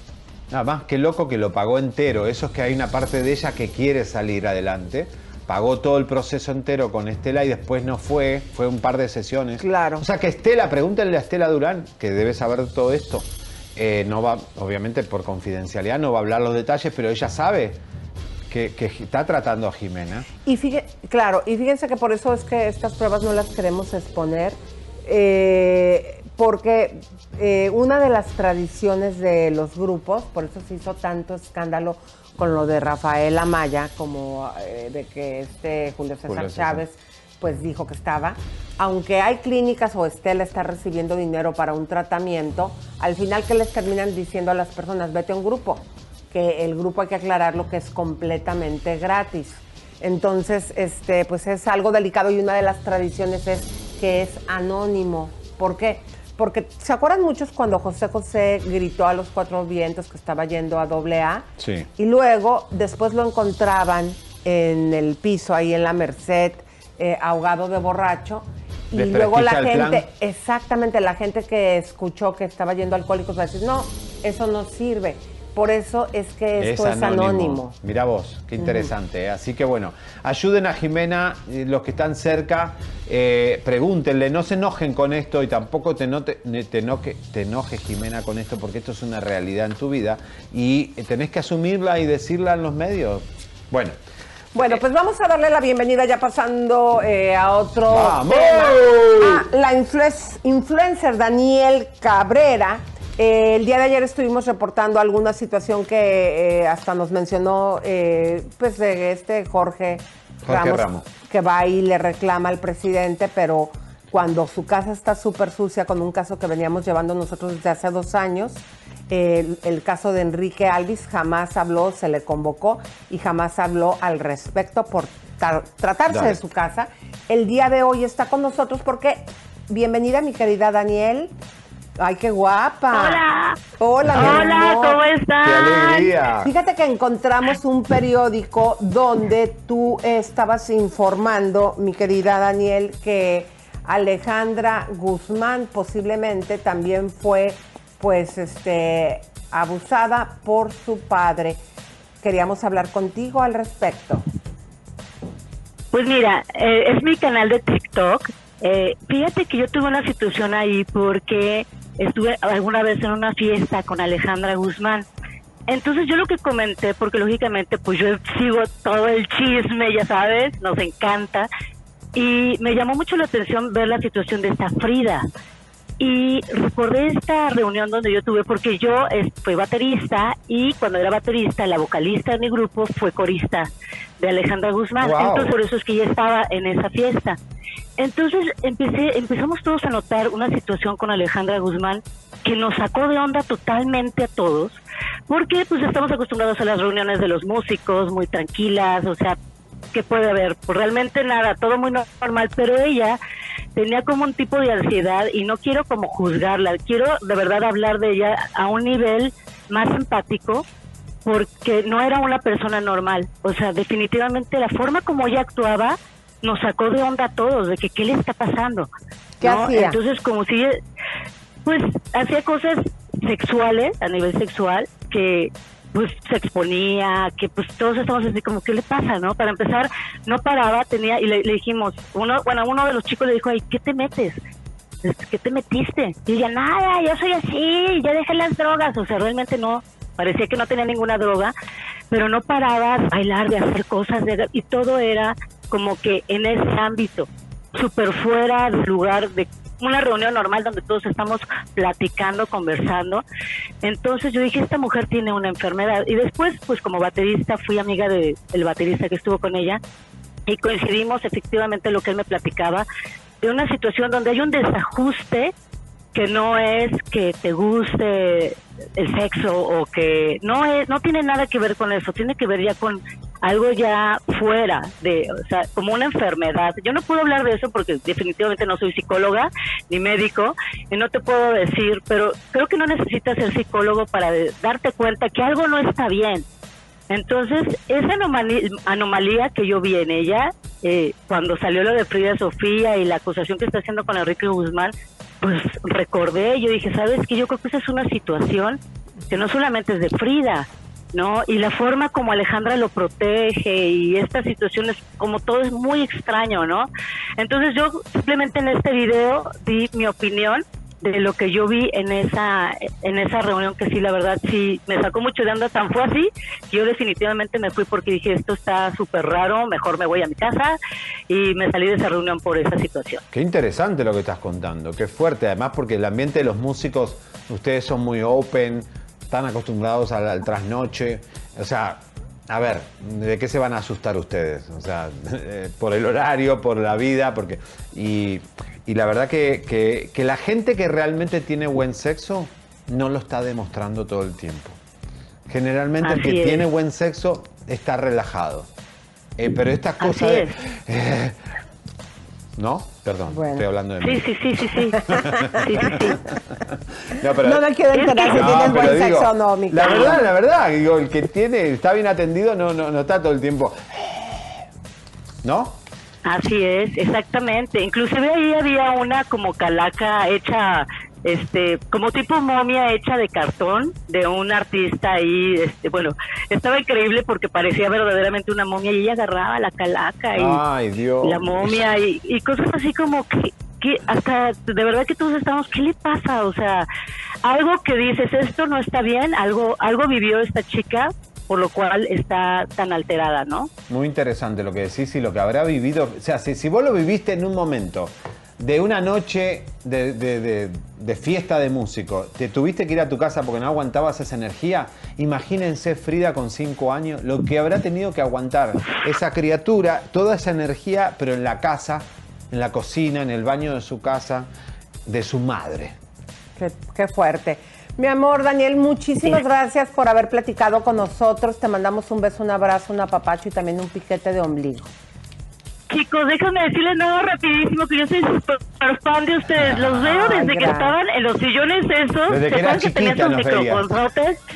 Nada más, qué loco que lo pagó entero. Eso es que hay una parte de ella que quiere salir adelante. Pagó todo el proceso entero con Estela y después no fue. Fue un par de sesiones. Claro. O sea que Estela, pregúntenle a Estela Durán, que debe saber todo esto. Eh, no va, obviamente por confidencialidad, no va a hablar los detalles, pero ella sabe que, que está tratando a Jimena. Y fíjense, claro, y fíjense que por eso es que estas pruebas no las queremos exponer, eh, porque eh, una de las tradiciones de los grupos, por eso se hizo tanto escándalo con lo de Rafael Amaya, como eh, de que este Julio César Julio César. Pues dijo que estaba. Aunque hay clínicas o Estela está recibiendo dinero para un tratamiento, al final que les terminan diciendo a las personas, vete a un grupo, que el grupo hay que aclararlo que es completamente gratis. Entonces, este, pues es algo delicado y una de las tradiciones es que es anónimo. ¿Por qué? Porque se acuerdan muchos cuando José José gritó a los cuatro vientos que estaba yendo a doble A Sí. y luego después lo encontraban en el piso ahí en la Merced, eh, ahogado de borracho. Y luego la gente, plan. exactamente, la gente que escuchó que estaba yendo alcohólicos va a decir, no, eso no sirve. por eso es que esto es, anónimo. Mira vos, qué interesante. ¿eh? Así que bueno, ayuden a Jimena, eh, los que están cerca, eh, pregúntenle, no se enojen con esto y tampoco te, no te, te, enoje, te enojes Jimena con esto porque esto es una realidad en tu vida y tenés que asumirla y decirla en los medios. Bueno. Bueno, pues vamos a darle la bienvenida ya pasando a otro ¡Vamos! tema. A la influencer Daniel Cabrera eh, el día de ayer estuvimos reportando alguna situación que eh, hasta nos mencionó eh, pues de este Jorge, Ramos, que va y le reclama al presidente, pero cuando su casa está súper sucia con un caso que veníamos llevando nosotros desde hace dos años, el, caso de Enrique Alvis jamás habló, se le convocó y jamás habló al respecto por tratarse de su casa. El día de hoy está con nosotros porque, bienvenida mi querida Daniel, Ay, qué guapa. Hola. Hola, Hola, ¿cómo estás? Qué alegría. Fíjate que encontramos un periódico donde tú estabas informando, mi querida Daniel, que Alejandra Guzmán posiblemente también fue, pues, este, abusada por su padre. Queríamos hablar contigo al respecto. Pues mira, eh, es mi canal de TikTok. Eh, fíjate que yo tuve una situación ahí porque estuve alguna vez en una fiesta con Alejandra Guzmán. Entonces yo lo que comenté, porque lógicamente pues yo sigo todo el chisme, ya sabes, nos encanta, y me llamó mucho la atención ver la situación de esta Frida. Y recordé esta reunión donde yo tuve, porque yo fui baterista y cuando era baterista, la vocalista de mi grupo fue corista de Alejandra Guzmán. Entonces por eso es que ella estaba en esa fiesta. Entonces empecé, empezamos todos a notar una situación con Alejandra Guzmán que nos sacó de onda totalmente a todos, porque pues estamos acostumbrados a las reuniones de los músicos, muy tranquilas, o sea, ¿qué puede haber? Pues realmente nada, todo muy normal, pero ella tenía como un tipo de ansiedad y no quiero como juzgarla, quiero de verdad hablar de ella a un nivel más empático porque no era una persona normal, o sea, definitivamente la forma como ella actuaba nos sacó de onda a todos, de que qué le está pasando. ¿Qué hacía? Entonces, como si, pues, hacía cosas sexuales, a nivel sexual, que pues se exponía, que pues todos estamos así como, ¿qué le pasa, no? Para empezar, no paraba, tenía, y le, dijimos, uno, bueno, uno de los chicos le dijo, ay, ¿qué te metes? ¿Qué te metiste? Y ella, nada, yo soy así, ya dejé las drogas, o sea, realmente no, parecía que no tenía ninguna droga, pero no paraba de bailar, de hacer cosas, de, y todo era como que en ese ámbito, súper fuera del lugar de una reunión normal donde todos estamos platicando, conversando. Entonces yo dije, esta mujer tiene una enfermedad. Y después, pues como baterista, fui amiga del baterista que estuvo con ella y coincidimos efectivamente lo que él me platicaba de una situación donde hay un desajuste que no es que te guste el sexo o que no es no tiene nada que ver con eso tiene que ver ya con algo ya fuera de o sea como una enfermedad. Yo no puedo hablar de eso porque definitivamente no soy psicóloga ni médico y no te puedo decir pero creo que no necesitas ser psicólogo para darte cuenta que algo no está bien entonces esa anomalía, que yo vi en ella eh, cuando salió lo de Frida Sofía y la acusación que está haciendo con Enrique Guzmán pues recordé, yo dije, ¿sabes qué? Yo creo que esa es una situación que no solamente es de Frida, ¿no? Y la forma como Alejandra lo protege y esta situación es como todo es muy extraño, ¿no? Entonces yo simplemente en este video di mi opinión de lo que yo vi en esa en esa reunión que sí la verdad sí me sacó mucho de onda tan fue así yo definitivamente me fui porque dije esto está súper raro mejor me voy a mi casa y me salí de esa reunión por esa situación. Qué interesante lo que estás contando qué fuerte además porque el ambiente de los músicos ustedes son muy open están acostumbrados al, trasnoche o sea a ver, ¿de qué se van a asustar ustedes? O sea, por el horario, por la vida, porque... Y y la verdad que, la gente que realmente tiene buen sexo no lo está demostrando todo el tiempo. Generalmente el que tiene buen sexo está relajado. Eh, pero estas cosas de, eh, ¿No? Perdón, estoy hablando de mí. Sí, sí, sí, sí, sí. No, pero, no me quiero enterar si tienes buen sexo o no, mi La verdad, la verdad, digo, el que tiene, está bien atendido no, no, no está todo el tiempo. ¿No? Así es, exactamente. Inclusive ahí había una como calaca hecha este, como tipo momia hecha de cartón de un artista ahí, este, bueno, estaba increíble porque parecía verdaderamente una momia y ella agarraba la calaca y Ay, Dios. la momia y, y cosas así como que, que hasta de verdad que todos estamos, ¿qué le pasa? O sea, algo que dices, esto no está bien, algo, algo vivió esta chica por lo cual está tan alterada, ¿no? Muy interesante lo que decís y lo que habrá vivido. O sea, si, si vos lo viviste en un momento de una noche de, de- de- de fiesta de músico, te tuviste que ir a tu casa porque no aguantabas esa energía, imagínense Frida con cinco años, lo que habrá tenido que aguantar esa criatura, toda esa energía, pero en la casa, en la cocina, en el baño de su casa, de su madre. Qué, qué fuerte. Mi amor, Daniel, muchísimas gracias por haber platicado con nosotros. Te mandamos un beso, un abrazo, un apapacho y también un piquete de ombligo. Chicos, déjame decirles nada rapidísimo que yo soy súper fan de ustedes. Los veo Ay, desde que gracias. estaban en los sillones esos. Desde que ¿Se era acuerdan que tenían sus los veías. microfonzotes?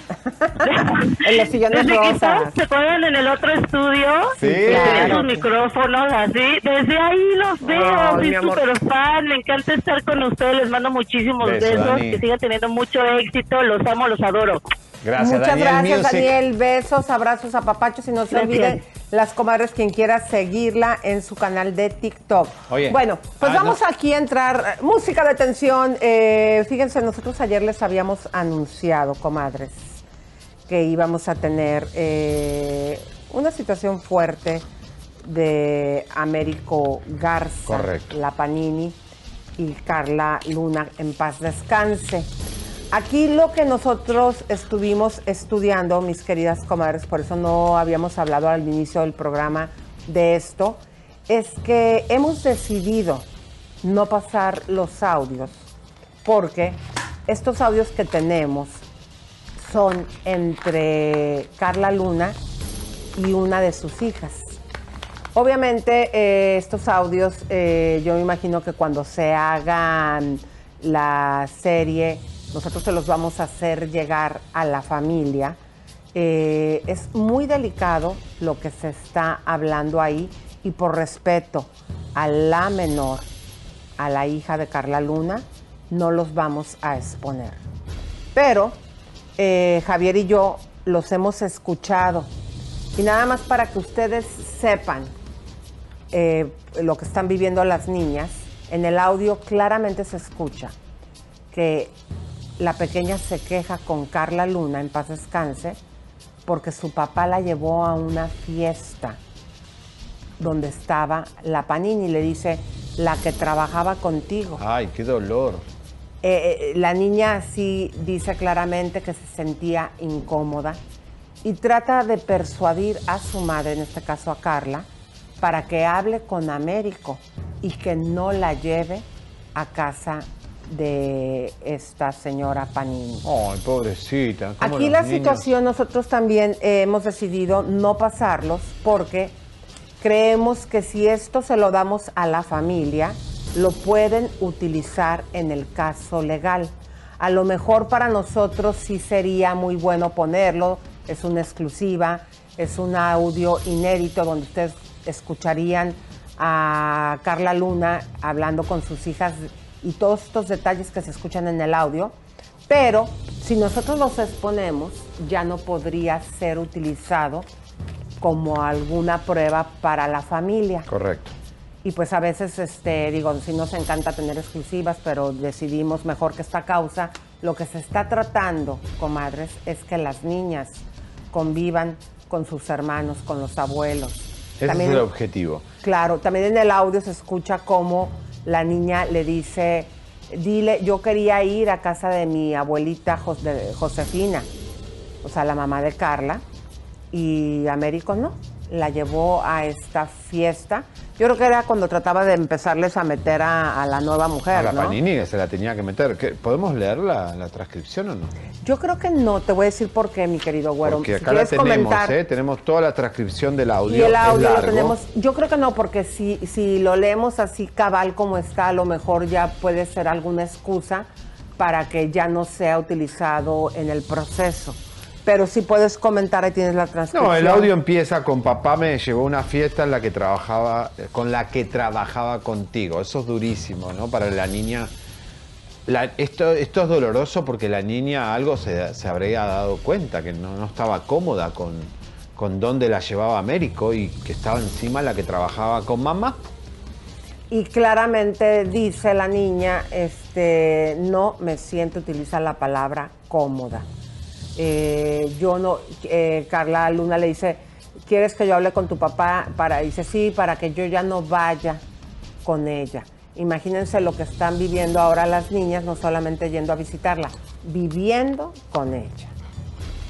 En los sillones Desde que rosas. estaban- ¿Se acuerdan en el otro estudio? Sí. Que tenían sus micrófonos así. Desde ahí los veo. Soy súper fan. Me encanta estar con ustedes. Les mando muchísimos Beso, besos. Dani. Que sigan teniendo mucho éxito. Los amo, los adoro. Gracias, Muchas Daniel gracias, Music. Daniel. Besos, abrazos, apapachos y no se Gracias. olviden las comadres quien quiera seguirla en su canal de TikTok. Oye. Bueno, pues Ah, vamos no. aquí a entrar. Música de tensión. Eh, fíjense, nosotros ayer les habíamos anunciado, comadres, que íbamos a tener eh, una situación fuerte de Américo Garza, Correcto. la Panini y Carla Luna en paz descanse. Aquí lo que nosotros estuvimos estudiando, mis queridas comadres, por eso no habíamos hablado al inicio del programa de esto, es que hemos decidido no pasar los audios, porque estos audios que tenemos son entre Carla Luna y una de sus hijas. Obviamente eh, estos audios, eh, yo me imagino que cuando se hagan la serie, nosotros se los vamos a hacer llegar a la familia. Eh, es muy delicado lo que se está hablando ahí y por respeto a la menor, a la hija de Carla Luna, no los vamos a exponer. Pero eh, Javier y yo los hemos escuchado. Y nada más para que ustedes sepan eh, lo que están viviendo las niñas, en el audio claramente se escucha que la pequeña se queja con Carla Luna, en paz descanse, porque su papá la llevó a una fiesta donde estaba la Panini y le dice, la que trabajaba contigo. Ay, qué dolor. Eh, eh, la niña sí dice claramente que se sentía incómoda y trata de persuadir a su madre, en este caso a Carla, para que hable con Américo y que no la lleve a casa de esta señora Panini. Ay, pobrecita. ¿cómo Aquí la niños- situación nosotros también eh, hemos decidido no pasarlos porque creemos que si esto se lo damos a la familia, lo pueden utilizar en el caso legal. A lo mejor para nosotros sí sería muy bueno ponerlo, es una exclusiva, es un audio inédito donde ustedes escucharían a Carla Luna hablando con sus hijas y todos estos detalles que se escuchan en el audio, pero si nosotros los exponemos, ya no podría ser utilizado como alguna prueba para la familia. Correcto. Y pues a veces, este, digo, sí nos encanta tener exclusivas, pero decidimos mejor que esta causa. Lo que se está tratando, comadres, es que las niñas convivan con sus hermanos, con los abuelos. Ese es el objetivo. Claro, también en el audio se escucha cómo la niña le dice, dile, yo quería ir a casa de mi abuelita Josefina, o sea, la mamá de Carla, y Américo no, la llevó a esta fiesta. Yo creo que era cuando trataba de empezarles a meter a, a la nueva mujer, A la ¿no? Panini que se la tenía que meter. ¿Qué- ¿Podemos leer la, la transcripción o no? Yo creo que no, te voy a decir por qué, mi querido güero. Porque Si acá la tenemos, comentar- ¿eh? Tenemos toda la transcripción del audio. Y el audio lo tenemos. Yo creo que no, porque si, si lo leemos así cabal como está, a lo mejor ya puede ser alguna excusa para que ya no sea utilizado en el proceso. Pero si puedes comentar, ahí tienes la transcripción. No, el audio empieza con papá me llevó a una fiesta en la que trabajaba, con la que trabajaba contigo. Eso es durísimo, ¿no? Para la niña la- esto, esto es doloroso porque la niña algo se, se habría dado cuenta, que no, no estaba cómoda con, con dónde la llevaba Américo y que estaba encima la que trabajaba con mamá. Y claramente dice la niña, este, no me siento utilizar la palabra cómoda. Eh, yo no, eh, Carla Luna le dice, ¿quieres que yo hable con tu papá? Para, dice, sí, para que yo ya no vaya con ella. Imagínense lo que están viviendo ahora las niñas, no solamente yendo a visitarla, viviendo con ella.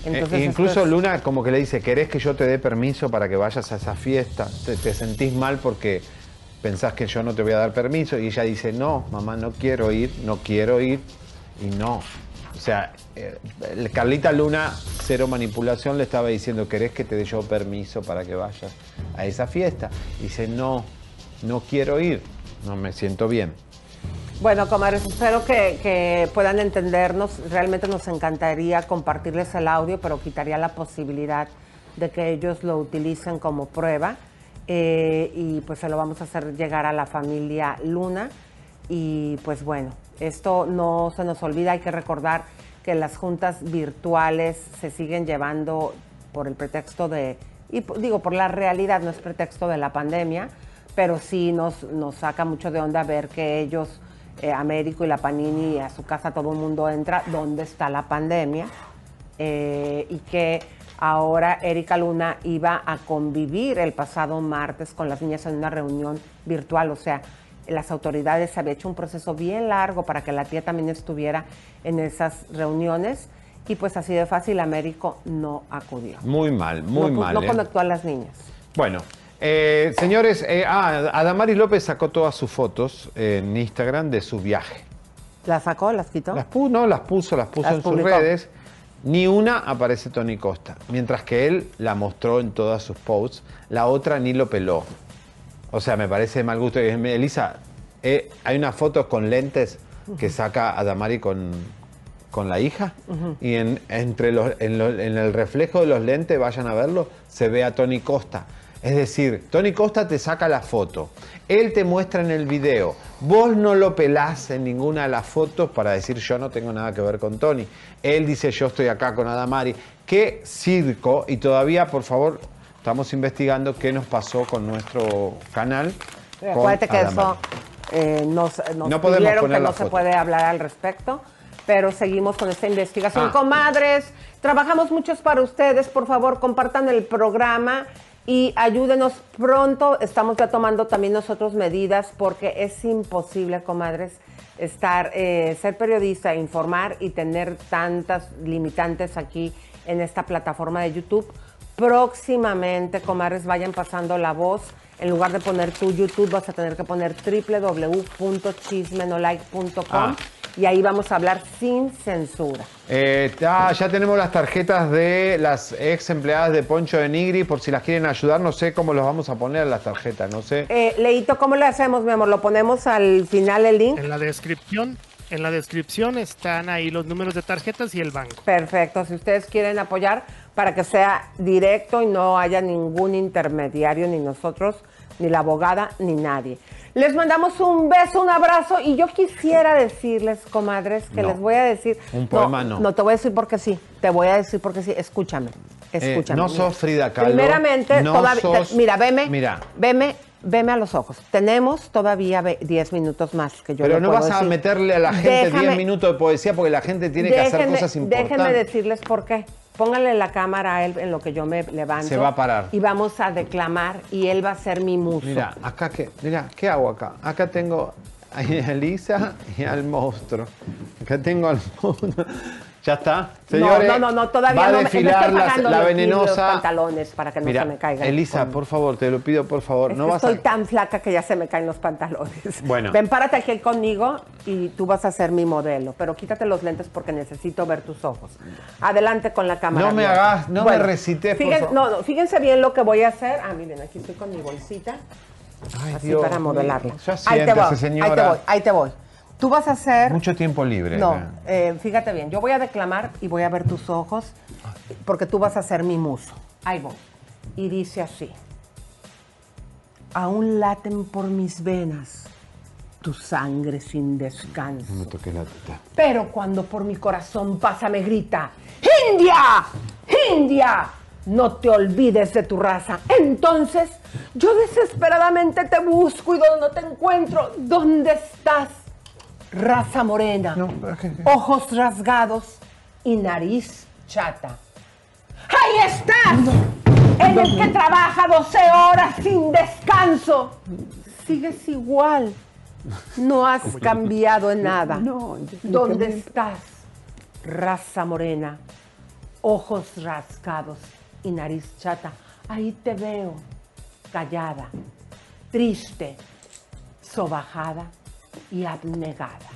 Entonces, Eh, esto incluso es- Luna como que le dice, ¿querés que yo te dé permiso para que vayas a esa fiesta? ¿Te, te sentís mal porque pensás que yo no te voy a dar permiso? Y ella dice, no, mamá, no quiero ir, no quiero ir y no. O sea, eh, Carlita Luna, cero manipulación, le estaba diciendo, ¿querés que te dé yo permiso para que vayas a esa fiesta? Dice, no, no quiero ir, no me siento bien. Bueno, comadres, espero que, que puedan entendernos. Realmente nos encantaría compartirles el audio, pero quitaría la posibilidad de que ellos lo utilicen como prueba. Eh, y pues se lo vamos a hacer llegar a la familia Luna. Y pues bueno, esto no se nos olvida, hay que recordar que las juntas virtuales se siguen llevando por el pretexto de, y digo, por la realidad, no es pretexto de la pandemia, pero sí nos, nos saca mucho de onda ver que ellos, eh, Américo y la Panini, a su casa todo el mundo entra, ¿dónde está la pandemia? Eh, y que ahora Erika Luna iba a convivir el pasado martes con las niñas en una reunión virtual, o sea, las autoridades había hecho un proceso bien largo para que la tía también estuviera en esas reuniones y pues así de fácil Américo no acudió. Muy mal, muy no, mal. No ¿eh? conectó a las niñas. Bueno, eh, señores, eh, ah, Adamaris López sacó todas sus fotos en Instagram de su viaje. ¿Las sacó? ¿Las quitó? Las puso, no, las puso, las puso Las en publicó. sus redes. Ni una aparece Tony Costa, mientras que él la mostró en todas sus posts, la otra ni lo peló. O sea, me parece mal gusto. Elisa, eh, hay unas fotos con lentes que saca Adamari con, con la hija y en, entre los, en, lo- en el reflejo de los lentes, vayan a verlo, se ve a Tony Costa. Es decir, Tony Costa te saca la foto, él te muestra en el video, vos no lo pelás en ninguna de las fotos para decir yo no tengo nada que ver con Tony. Él dice yo estoy acá con Adamari. Qué circo y todavía, por favor, estamos investigando qué nos pasó con nuestro canal. con Acuérdate que Adamari. eso eh, nos, nos No podemos pidieron que no se puede hablar al respecto, pero seguimos con esta investigación. Ah. Comadres, trabajamos muchos para ustedes. Por favor, compartan el programa y ayúdenos pronto. Estamos ya tomando también nosotros medidas porque es imposible, comadres, estar, eh, ser periodista, informar y tener tantas limitantes aquí en esta plataforma de YouTube. Próximamente, comadres, vayan pasando la voz. En lugar de poner tu YouTube, vas a tener que poner www.chismenolike.com Ah. y ahí vamos a hablar sin censura. Eh, ya, ya tenemos las tarjetas de las ex empleadas de Poncho de Nigri, por si las quieren ayudar, no sé cómo los vamos a poner a las tarjetas, no sé. Eh, Leito, ¿cómo le hacemos, mi amor? ¿Lo ponemos al final el link? En la descripción, en la descripción están ahí los números de tarjetas y el banco. Perfecto, si ustedes quieren apoyar para que sea directo y no haya ningún intermediario, ni nosotros, ni la abogada, ni nadie. Les mandamos un beso, un abrazo y yo quisiera decirles, comadres, que No. les voy a decir... Un poema no. No, te voy a decir porque sí, te voy a decir porque sí, escúchame, Eh, escúchame. no sos Frida Kahlo. Primeramente, no sos- mira, veme, Mira, veme, veme a los ojos. Tenemos todavía ve- 10 minutos más que yo pero no vas a decir. meterle a la gente 10 Déjame- minutos de poesía porque la gente tiene que hacer cosas importantes. Déjenme decirles por qué. Pónganle la cámara a él en lo que yo me levanto. Se va a parar. Y vamos a declamar y él va a ser mi muso. Mira, acá que, mira, ¿qué hago acá? Acá tengo a Elisa y al monstruo. Acá tengo al monstruo. Ya está. Señores, no, no, no, todavía va a no me- desfilar estoy la, venenosa. los pantalones para que no Mira, se me caigan. Elisa, por favor, te lo pido, por favor. Es no que vas estoy a... tan flaca que ya se me caen los pantalones. Bueno. Ven, párate aquí conmigo y tú vas a ser mi modelo. Pero quítate los lentes porque necesito ver tus ojos. Adelante con la cámara. No me abierta. hagas- no me recites, por fíjense- favor. No, no, fíjense bien lo que voy a hacer. Ah, miren, aquí estoy con mi bolsita. Ay, así Dios para modelarla. Ahí te voy, ahí te señora. voy, ahí te voy. Tú vas a hacer... Mucho tiempo libre. No, ¿eh? fíjate bien, yo voy a declamar y voy a ver tus ojos porque tú vas a ser mi muso. Ahí voy. Y dice así. Aún laten por mis venas tu sangre sin descanso. No me toques la teta. Pero cuando por mi corazón pasa me grita, ¡India! ¡India! No te olvides de tu raza. Entonces, yo desesperadamente te busco y donde no te encuentro, ¿dónde estás? Raza morena, ojos rasgados y nariz chata. ¡Ahí estás! En el que trabaja 12 horas sin descanso. Sigues igual. No has cambiado en nada. ¿Dónde estás? Raza morena, ojos rascados y nariz chata. Ahí te veo, callada, triste, sobajada y abnegada.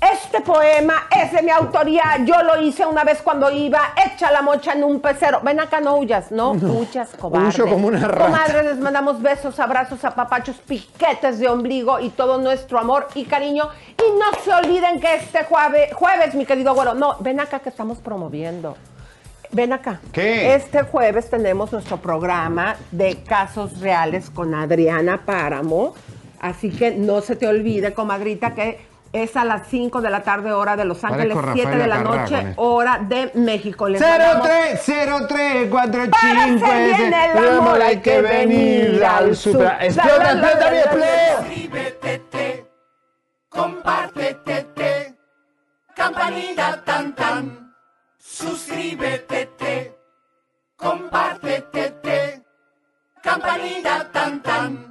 Este poema es de mi autoría. Yo lo hice una vez cuando iba hecha la mocha en un pecero. Ven acá, no huyas, no, huyas, cobarde. Huyo como una rata. Comadre, les mandamos besos, abrazos, apapachos, piquetes de ombligo y todo nuestro amor y cariño. Y no se olviden que este jueves, jueves, mi querido güero, no, ven acá que estamos promoviendo. Ven acá. ¿Qué? Este jueves tenemos nuestro programa de casos reales con Adriana Páramo. Así que no se te olvide, comadrita, que es a las 5 de la tarde, hora de Los Ángeles, Parezco 7 de la Carrá noche, hora de México. Les mandamos- 030345 Para hacer bien el amor hay que venir al sur. Explota, explota. Suscríbete, compártete, campanita tan tan. Suscríbete, compártete, campanita tan tan.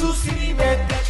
Suscríbete.